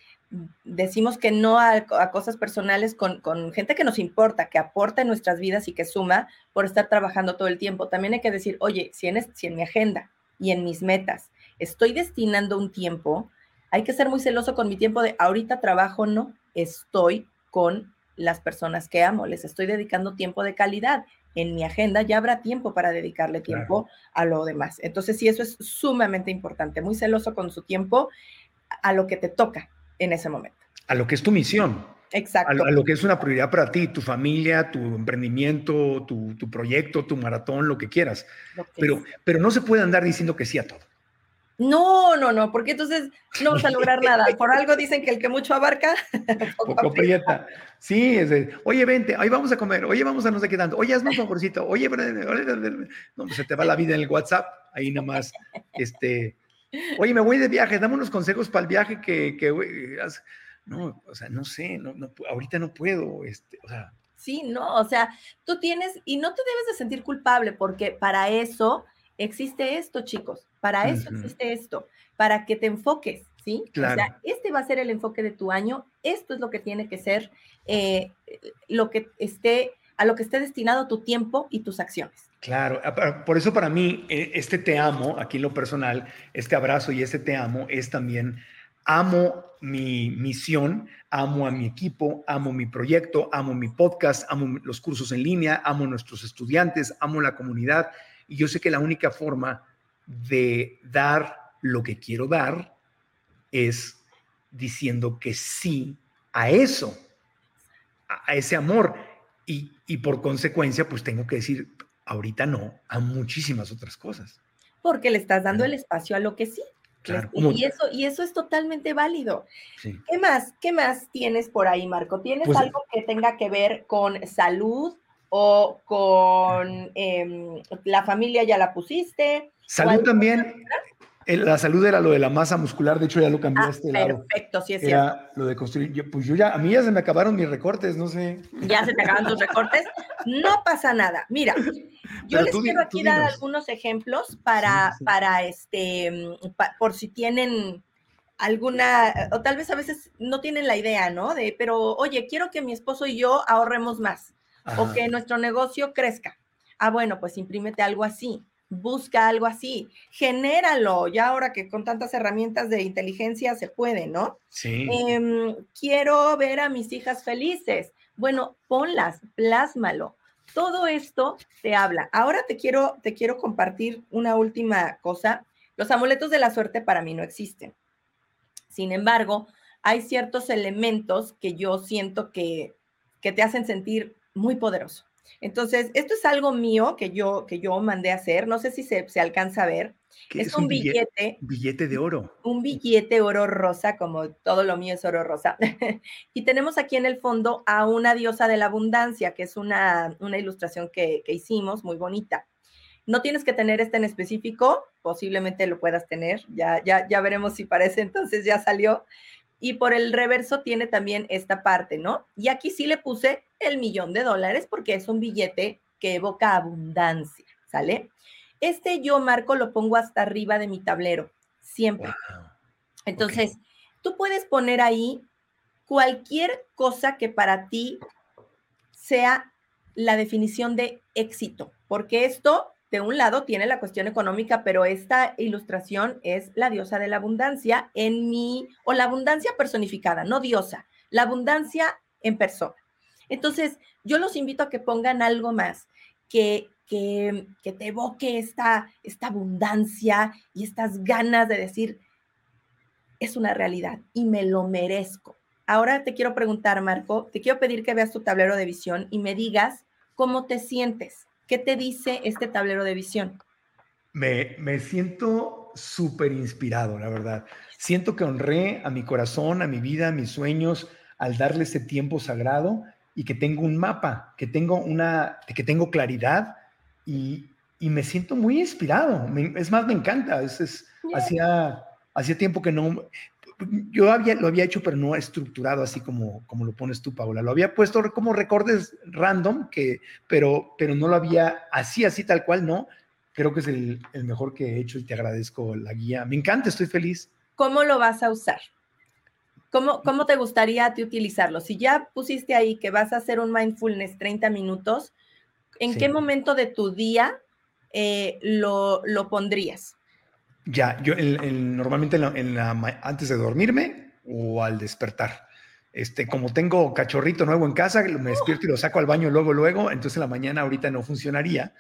decimos que no a, cosas personales con, gente que nos importa, que aporta en nuestras vidas y que suma por estar trabajando todo el tiempo. También hay que decir, oye, si en, si en mi agenda y en mis metas estoy destinando un tiempo, hay que ser muy celoso con mi tiempo de ahorita trabajo, no, estoy con las personas que amo, les estoy dedicando tiempo de calidad. En mi agenda ya habrá tiempo para dedicarle tiempo a lo demás. Entonces, sí, eso es sumamente importante, muy celoso con su tiempo a lo que te toca, en ese momento. A lo que es tu misión. Exacto. A lo, que es una prioridad para ti, tu familia, tu emprendimiento, tu, proyecto, tu maratón, lo que quieras. pero, pero no se puede andar diciendo que sí a todo. No, no, no, porque entonces no vas a lograr nada. Por algo dicen que el que mucho abarca, poco, aprieta. Sí, es oye, vente, ahí vamos a comer, oye, vamos a no sé qué tanto, oye, hazme un favorcito, oye, no, pues se te va la vida en el WhatsApp, ahí nada más, este, Oye, me voy de viaje, dame unos consejos para el viaje que, que no, o sea, no sé, no, no, ahorita no puedo, este, o sea. Sí, no, o sea, tú tienes, y no te debes de sentir culpable, porque para eso existe esto, chicos, para eso existe esto, para que te enfoques, ¿sí? Claro. O sea, este va a ser el enfoque de tu año, esto es lo que tiene que ser, eh, lo que esté, a lo que esté destinado tu tiempo y tus acciones. Claro, por eso para mí e, este te amo, aquí lo personal, este abrazo y este te amo es también amo mi misión, amo a mi equipo, amo mi proyecto, amo mi podcast, amo los cursos en línea, amo nuestros estudiantes, amo la comunidad y yo sé que la única forma de dar lo que quiero dar es diciendo que sí a eso, a ese amor. Y, y, por consecuencia, pues tengo que decir, ahorita no, a muchísimas otras cosas. Porque le estás dando el espacio a lo que sí. Claro, y, eso, y eso es totalmente válido. ¿Qué más? ¿Qué más tienes por ahí, Marco? ¿Tienes pues, algo que tenga que ver con salud o con em, la familia ya la pusiste? Salud también. La salud era lo de la masa muscular, de hecho ya lo cambié a ah, este lado. Perfecto, sí es era lo de construir. pues yo ya, a mí ya se me acabaron mis recortes, no sé. Ya se te acaban tus recortes. No pasa nada. Mira, yo les quiero aquí dar algunos ejemplos para, para este, por si tienen alguna, o tal vez a veces no tienen la idea, ¿no? De, pero oye, quiero que mi esposo y yo ahorremos más o que nuestro negocio crezca. Ah, bueno, pues imprímete algo así busca algo así, genéralo, ya ahora que con tantas herramientas de inteligencia se puede, ¿no? Sí. Em, quiero ver a mis hijas felices. Bueno, ponlas, plásmalo. Todo esto te habla. Ahora te quiero, te quiero compartir una última cosa Los amuletos de la suerte para mí no existen. Sin embargo, hay ciertos elementos que yo siento que, que te hacen sentir muy poderoso. Entonces, esto es algo mío que yo, que yo mandé a hacer. No sé si se, se alcanza a ver. Es, es, un billete, billete, de oro. Un billete oro rosa, como todo lo mío es oro rosa. y tenemos aquí en el fondo a una diosa de la abundancia, que es una, una ilustración que, que hicimos, muy bonita. No tienes que tener este en específico, posiblemente lo puedas tener, ya, ya, ya veremos si parece, entonces ya salió. Y por el reverso tiene también esta parte, ¿no? Y aquí sí le puse el millón de dólares porque es un billete que evoca abundancia, ¿sale? Este yo, Marco, lo pongo hasta arriba de mi tablero, siempre. Wow. Entonces, okay. tú puedes poner ahí cualquier cosa que para ti sea la definición de éxito, porque esto de un lado tiene la cuestión económica, pero esta ilustración es la diosa de la abundancia en mi, o la abundancia personificada, no diosa, la abundancia en persona. Entonces, yo los invito a que pongan algo más que, que, que te evoque esta, esta abundancia y estas ganas de decir, es una realidad y me lo merezco. Ahora te quiero preguntar, Marco, te quiero pedir que veas tu tablero de visión y me digas cómo te sientes ¿Qué te dice este tablero de visión? Me, me siento súper inspirado, la verdad. Siento que honré a mi corazón, a mi vida, a mis sueños, al darle ese tiempo sagrado y que tengo un mapa, que tengo una, que tengo claridad y, y me siento muy inspirado. Me, es más, me encanta. Es, es, hacía, hacía tiempo que no, yo había, lo había hecho, pero no estructurado así como, como lo pones tú, Paula. Lo había puesto como recordes random, que, pero, pero no lo había así, así tal cual, no. Creo que es el, el mejor que he hecho y te agradezco la guía. Me encanta, estoy feliz. ¿Cómo lo vas a usar? ¿Cómo, ¿Cómo te gustaría a ti utilizarlo? Si ya pusiste ahí que vas a hacer un mindfulness 30 minutos, ¿en sí. qué momento de tu día eh, lo, lo pondrías? Ya, yo el, el, normalmente en la, en la, antes de dormirme o al despertar. Este, como tengo cachorrito nuevo en casa, me despierto y lo saco al baño luego, luego, entonces en la mañana ahorita no funcionaría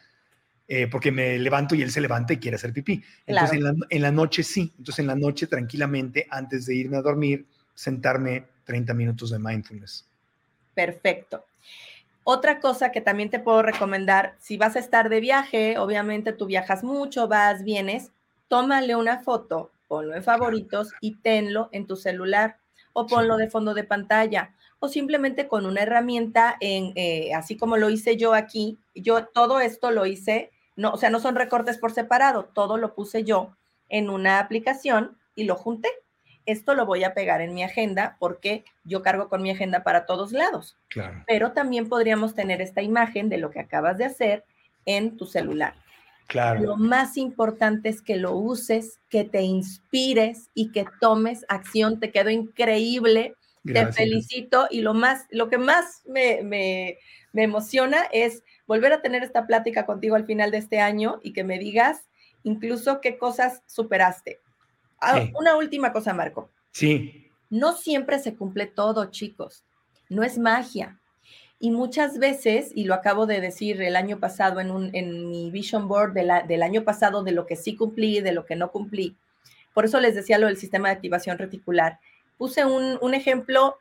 eh, porque me levanto y él se levanta y quiere hacer pipí. Entonces claro. en, la, en, la, noche sí, entonces en la noche tranquilamente, antes de irme a dormir, sentarme 30 minutos de mindfulness. Perfecto. Otra cosa que también te puedo recomendar, si vas a estar de viaje, obviamente tú viajas mucho, vas, vienes, tómale una foto, ponlo en favoritos y tenlo en tu celular o ponlo de fondo de pantalla o simplemente con una herramienta en eh, así como lo hice yo aquí, yo todo esto lo hice, no, o sea, no son recortes por separado, todo lo puse yo en una aplicación y lo junté. Esto lo voy a pegar en mi agenda porque yo cargo con mi agenda para todos lados. Claro. Pero también podríamos tener esta imagen de lo que acabas de hacer en tu celular. Claro. Lo más importante es que lo uses, que te inspires y que tomes acción. Te quedó increíble. Gracias. Te felicito y lo más, lo que más me, me, me, emociona es volver a tener esta plática contigo al final de este año y que me digas incluso qué cosas superaste. Ah, sí. Una última cosa, Marco. Sí. No siempre se cumple todo, chicos. No es magia. Y muchas veces, y lo acabo de decir el año pasado en, un, en mi vision board de la, del año pasado, de lo que sí cumplí, de lo que no cumplí, por eso les decía lo del sistema de activación reticular, puse un, un ejemplo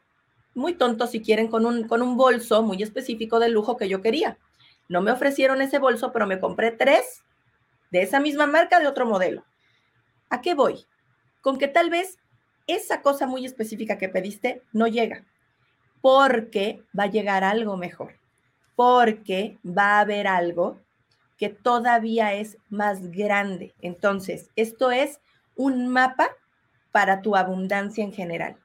muy tonto, si quieren, con un, con un bolso muy específico de lujo que yo quería. No me ofrecieron ese bolso, pero me compré tres de esa misma marca de otro modelo. ¿A qué voy? Con que tal vez esa cosa muy específica que pediste no llega porque va a llegar algo mejor, porque va a haber algo que todavía es más grande. Entonces, esto es un mapa para tu abundancia en general.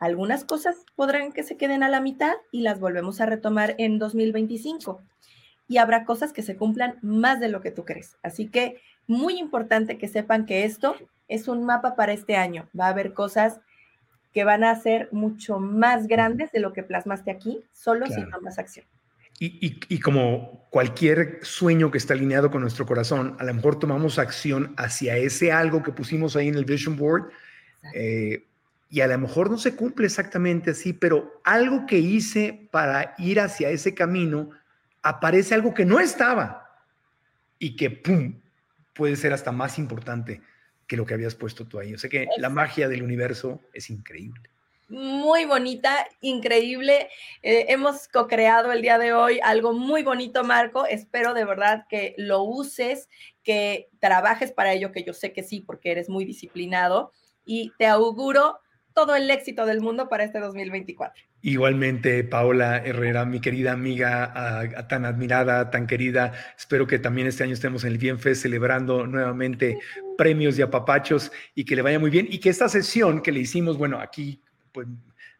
Algunas cosas podrán que se queden a la mitad y las volvemos a retomar en 2025. Y habrá cosas que se cumplan más de lo que tú crees. Así que muy importante que sepan que esto es un mapa para este año. Va a haber cosas que van a ser mucho más grandes de lo que plasmaste aquí, solo claro. si tomas acción. Y, y, y, como cualquier sueño que está alineado con nuestro corazón, a lo mejor tomamos acción hacia ese algo que pusimos ahí en el vision board eh, y a lo mejor no se cumple exactamente así, pero algo que hice para ir hacia ese camino, aparece algo que no estaba y que, ¡pum!, puede ser hasta más importante que lo que habías puesto tú ahí. O sea que la magia del universo es increíble muy bonita, increíble. Eh, hemos co-creado el día de hoy algo muy bonito, Marco. Espero de verdad que lo uses, que trabajes para ello, que yo sé que sí, porque eres muy disciplinado. Y te auguro todo el éxito del mundo para este 2024. Igualmente, Paola Herrera, mi querida amiga, tan admirada, tan querida. Espero que también este año estemos en el Bienfest celebrando nuevamente premios y apapachos y que le vaya muy bien. Y que esta sesión que le hicimos, bueno, aquí pues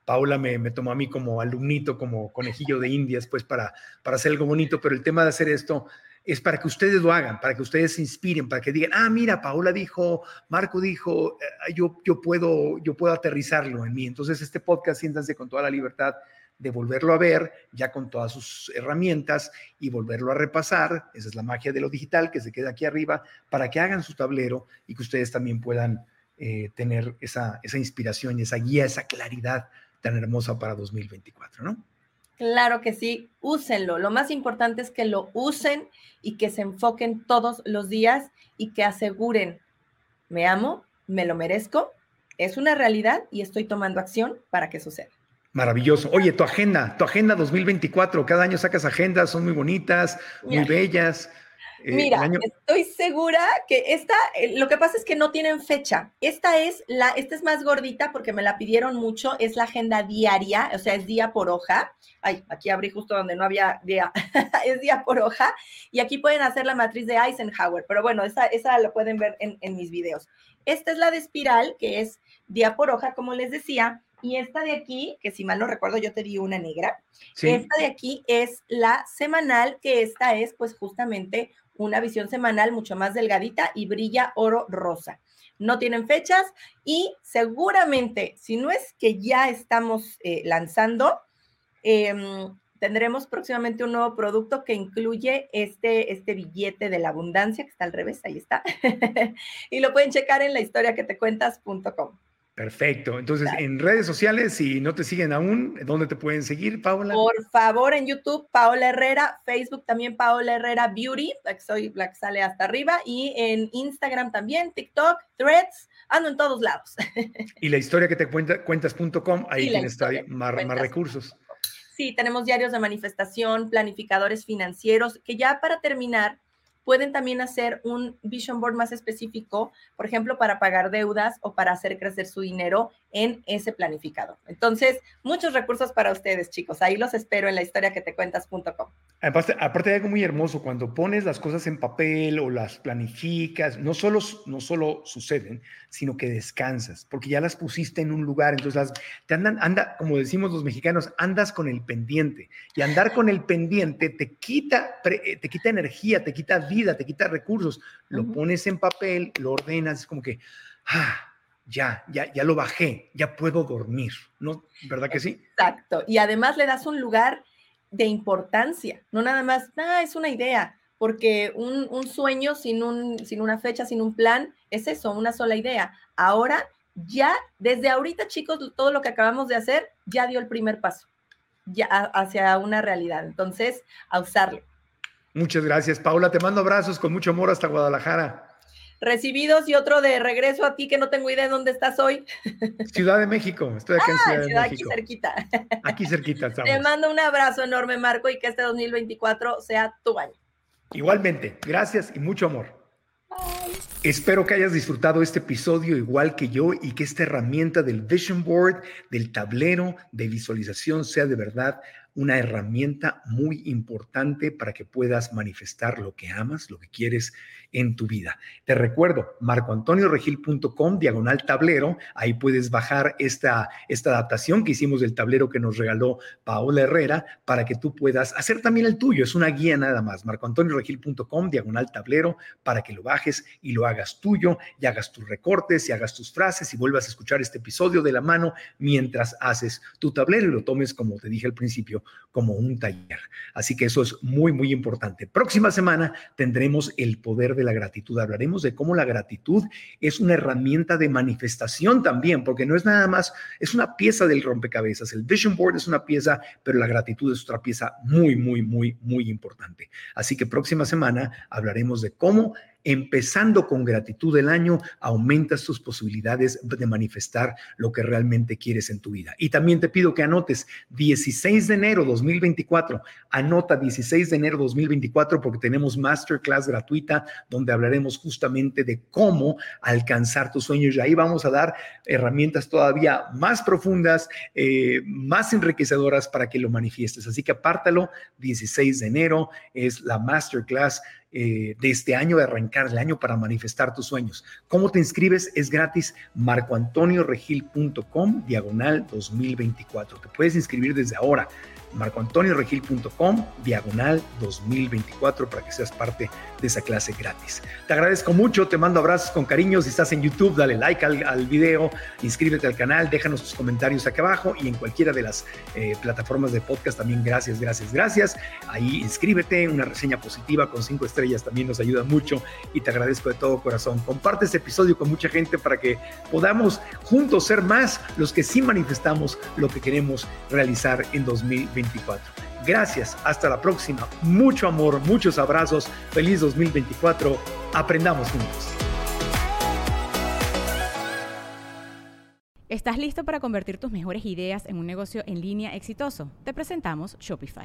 Paula me, tomó a mí como alumnito, como conejillo de indias, pues para, para hacer algo bonito, pero el tema de hacer esto es para que ustedes lo hagan, para que ustedes se inspiren, para que digan, ah, mira, Paula dijo, Marco dijo, eh, yo, yo, puedo, yo puedo aterrizarlo en mí. Entonces, este podcast, siéntanse con toda la libertad de volverlo a ver, ya con todas sus herramientas y volverlo a repasar. Esa es la magia de lo digital, que se queda aquí arriba, para que hagan su tablero y que ustedes también puedan eh, tener esa, esa inspiración y esa guía, esa claridad tan hermosa para 2024, ¿no? Claro que sí, úsenlo. Lo más importante es que lo usen y que se enfoquen todos los días y que aseguren, me amo, me lo merezco, es una realidad y estoy tomando acción para que suceda. Maravilloso. Oye, tu agenda, tu agenda 2024, cada año sacas agendas, son muy bonitas, muy bellas. Eh, Mira, estoy segura que esta, eh, lo que pasa es que no tienen fecha. Esta es la, esta es más gordita porque me la pidieron mucho, es la agenda diaria, o sea, es día por hoja. Ay, aquí abrí justo donde no había día, es día por hoja. Y aquí pueden hacer la matriz de Eisenhower, pero bueno, esa, esa lo pueden ver en, en mis videos. Esta es la de espiral, que es día por hoja, como les decía. Y esta de aquí, que si mal no recuerdo, yo te di una negra. Esta de aquí es la semanal, que esta es pues justamente una visión semanal mucho más delgadita y brilla oro rosa. No tienen fechas y seguramente, si no es que ya estamos eh, lanzando, em, tendremos próximamente un nuevo producto que incluye este, este billete de la abundancia, que está al revés, ahí está. y lo pueden checar en la historia que te cuentas.com. Perfecto. Entonces, en redes sociales, si no te siguen aún, ¿dónde te pueden seguir, Paola? Por favor, en YouTube, Paola Herrera, Facebook también, Paola Herrera Beauty, la que soy la que sale hasta arriba, y en Instagram también, TikTok, Threads, ando en todos lados. Y la historia que te cuenta, cuentas.com, ahí tienes más, más recursos. Sí, tenemos diarios de manifestación, planificadores financieros, que ya para terminar, pueden también hacer un vision board más específico, por ejemplo, para pagar deudas o para hacer crecer su dinero en ese planificador. Entonces, muchos recursos para ustedes, chicos. Ahí los espero en la historia que te cuentas.com. Aparte, aparte de algo muy hermoso, cuando pones las cosas en papel o las planificas, no solo, no solo suceden, sino que descansas, porque ya las pusiste en un lugar, entonces te andan, anda, como decimos los mexicanos, andas con el pendiente, y andar con el pendiente te quita, eh, te quita energía, te quita vida, te quita recursos, lo pones en papel, lo ordenas, es como que, ah, ya, ya, ya lo bajé, ya puedo dormir, ¿no? ¿Verdad que sí? Exacto, y además le das un lugar de importancia, no nada más, ah, es una idea, porque un, sueño sin, un, sin una fecha, sin un plan, es eso, una sola idea. Ahora, ya, desde ahorita, chicos, todo lo que acabamos de hacer ya dio el primer paso, ya hacia una realidad. Entonces, a usarlo. Muchas gracias, Paula. Te mando abrazos con mucho amor hasta Guadalajara recibidos y otro de regreso a ti que no tengo idea de dónde estás hoy. Ciudad de México, estoy aquí en ah, Ciudad, de México. Aquí cerquita. Aquí cerquita estamos. Te mando un abrazo enorme, Marco, y que este 2024 sea tu año. Igualmente, gracias y mucho amor. Espero que hayas disfrutado este episodio igual que yo y que esta herramienta del Vision Board, del tablero de visualización sea de verdad una herramienta muy importante para que puedas manifestar lo que amas, lo que quieres en tu vida. Te recuerdo, marcoantonioregil.com, diagonal tablero, ahí puedes bajar esta, esta adaptación que hicimos del tablero que nos regaló Paola Herrera para que tú puedas hacer también el tuyo. Es una guía nada más, marcoantonioregil.com, diagonal tablero, para que lo bajes y lo hagas tuyo y hagas tus recortes y hagas tus frases y vuelvas a escuchar este episodio de la mano mientras haces tu tablero y lo tomes, como te dije al principio, como un taller. Así que eso es muy, muy importante. Próxima semana tendremos el poder de la gratitud. Hablaremos de cómo la gratitud es una herramienta de manifestación también, porque no es nada más, es una pieza del rompecabezas. El vision board es una pieza, pero la gratitud es otra pieza muy, muy, muy, muy importante. Así que próxima semana hablaremos de cómo empezando con gratitud del año, aumentas tus posibilidades de manifestar lo que realmente quieres en tu vida. Y también te pido que anotes 16 de enero 2024, anota 16 de enero 2024 porque tenemos masterclass gratuita donde hablaremos justamente de cómo alcanzar tus sueños y ahí vamos a dar herramientas todavía más profundas, eh, más enriquecedoras para que lo manifiestes. Así que apártalo, 16 de enero es la masterclass eh, de este año, de arrancar el año para manifestar tus sueños. ¿Cómo te inscribes? Es gratis, marcoantonioregil.com, diagonal 2024. Te puedes inscribir desde ahora marcoantonioregil.com, diagonal 2024, para que seas parte de esa clase gratis. Te agradezco mucho, te mando abrazos con cariño. Si estás en YouTube, dale like al, video, inscríbete al canal, déjanos tus comentarios acá abajo y en cualquiera de las eh, plataformas de podcast también. Gracias, gracias, gracias. Ahí inscríbete, una reseña positiva con cinco estrellas también nos ayuda mucho y te agradezco de todo corazón. Comparte este episodio con mucha gente para que podamos juntos ser más los que sí manifestamos lo que queremos realizar en 2020. Gracias, hasta la próxima. Mucho amor, muchos abrazos. Feliz 2024. Aprendamos juntos. ¿Estás listo para convertir tus mejores ideas en un negocio en línea exitoso? Te presentamos Shopify.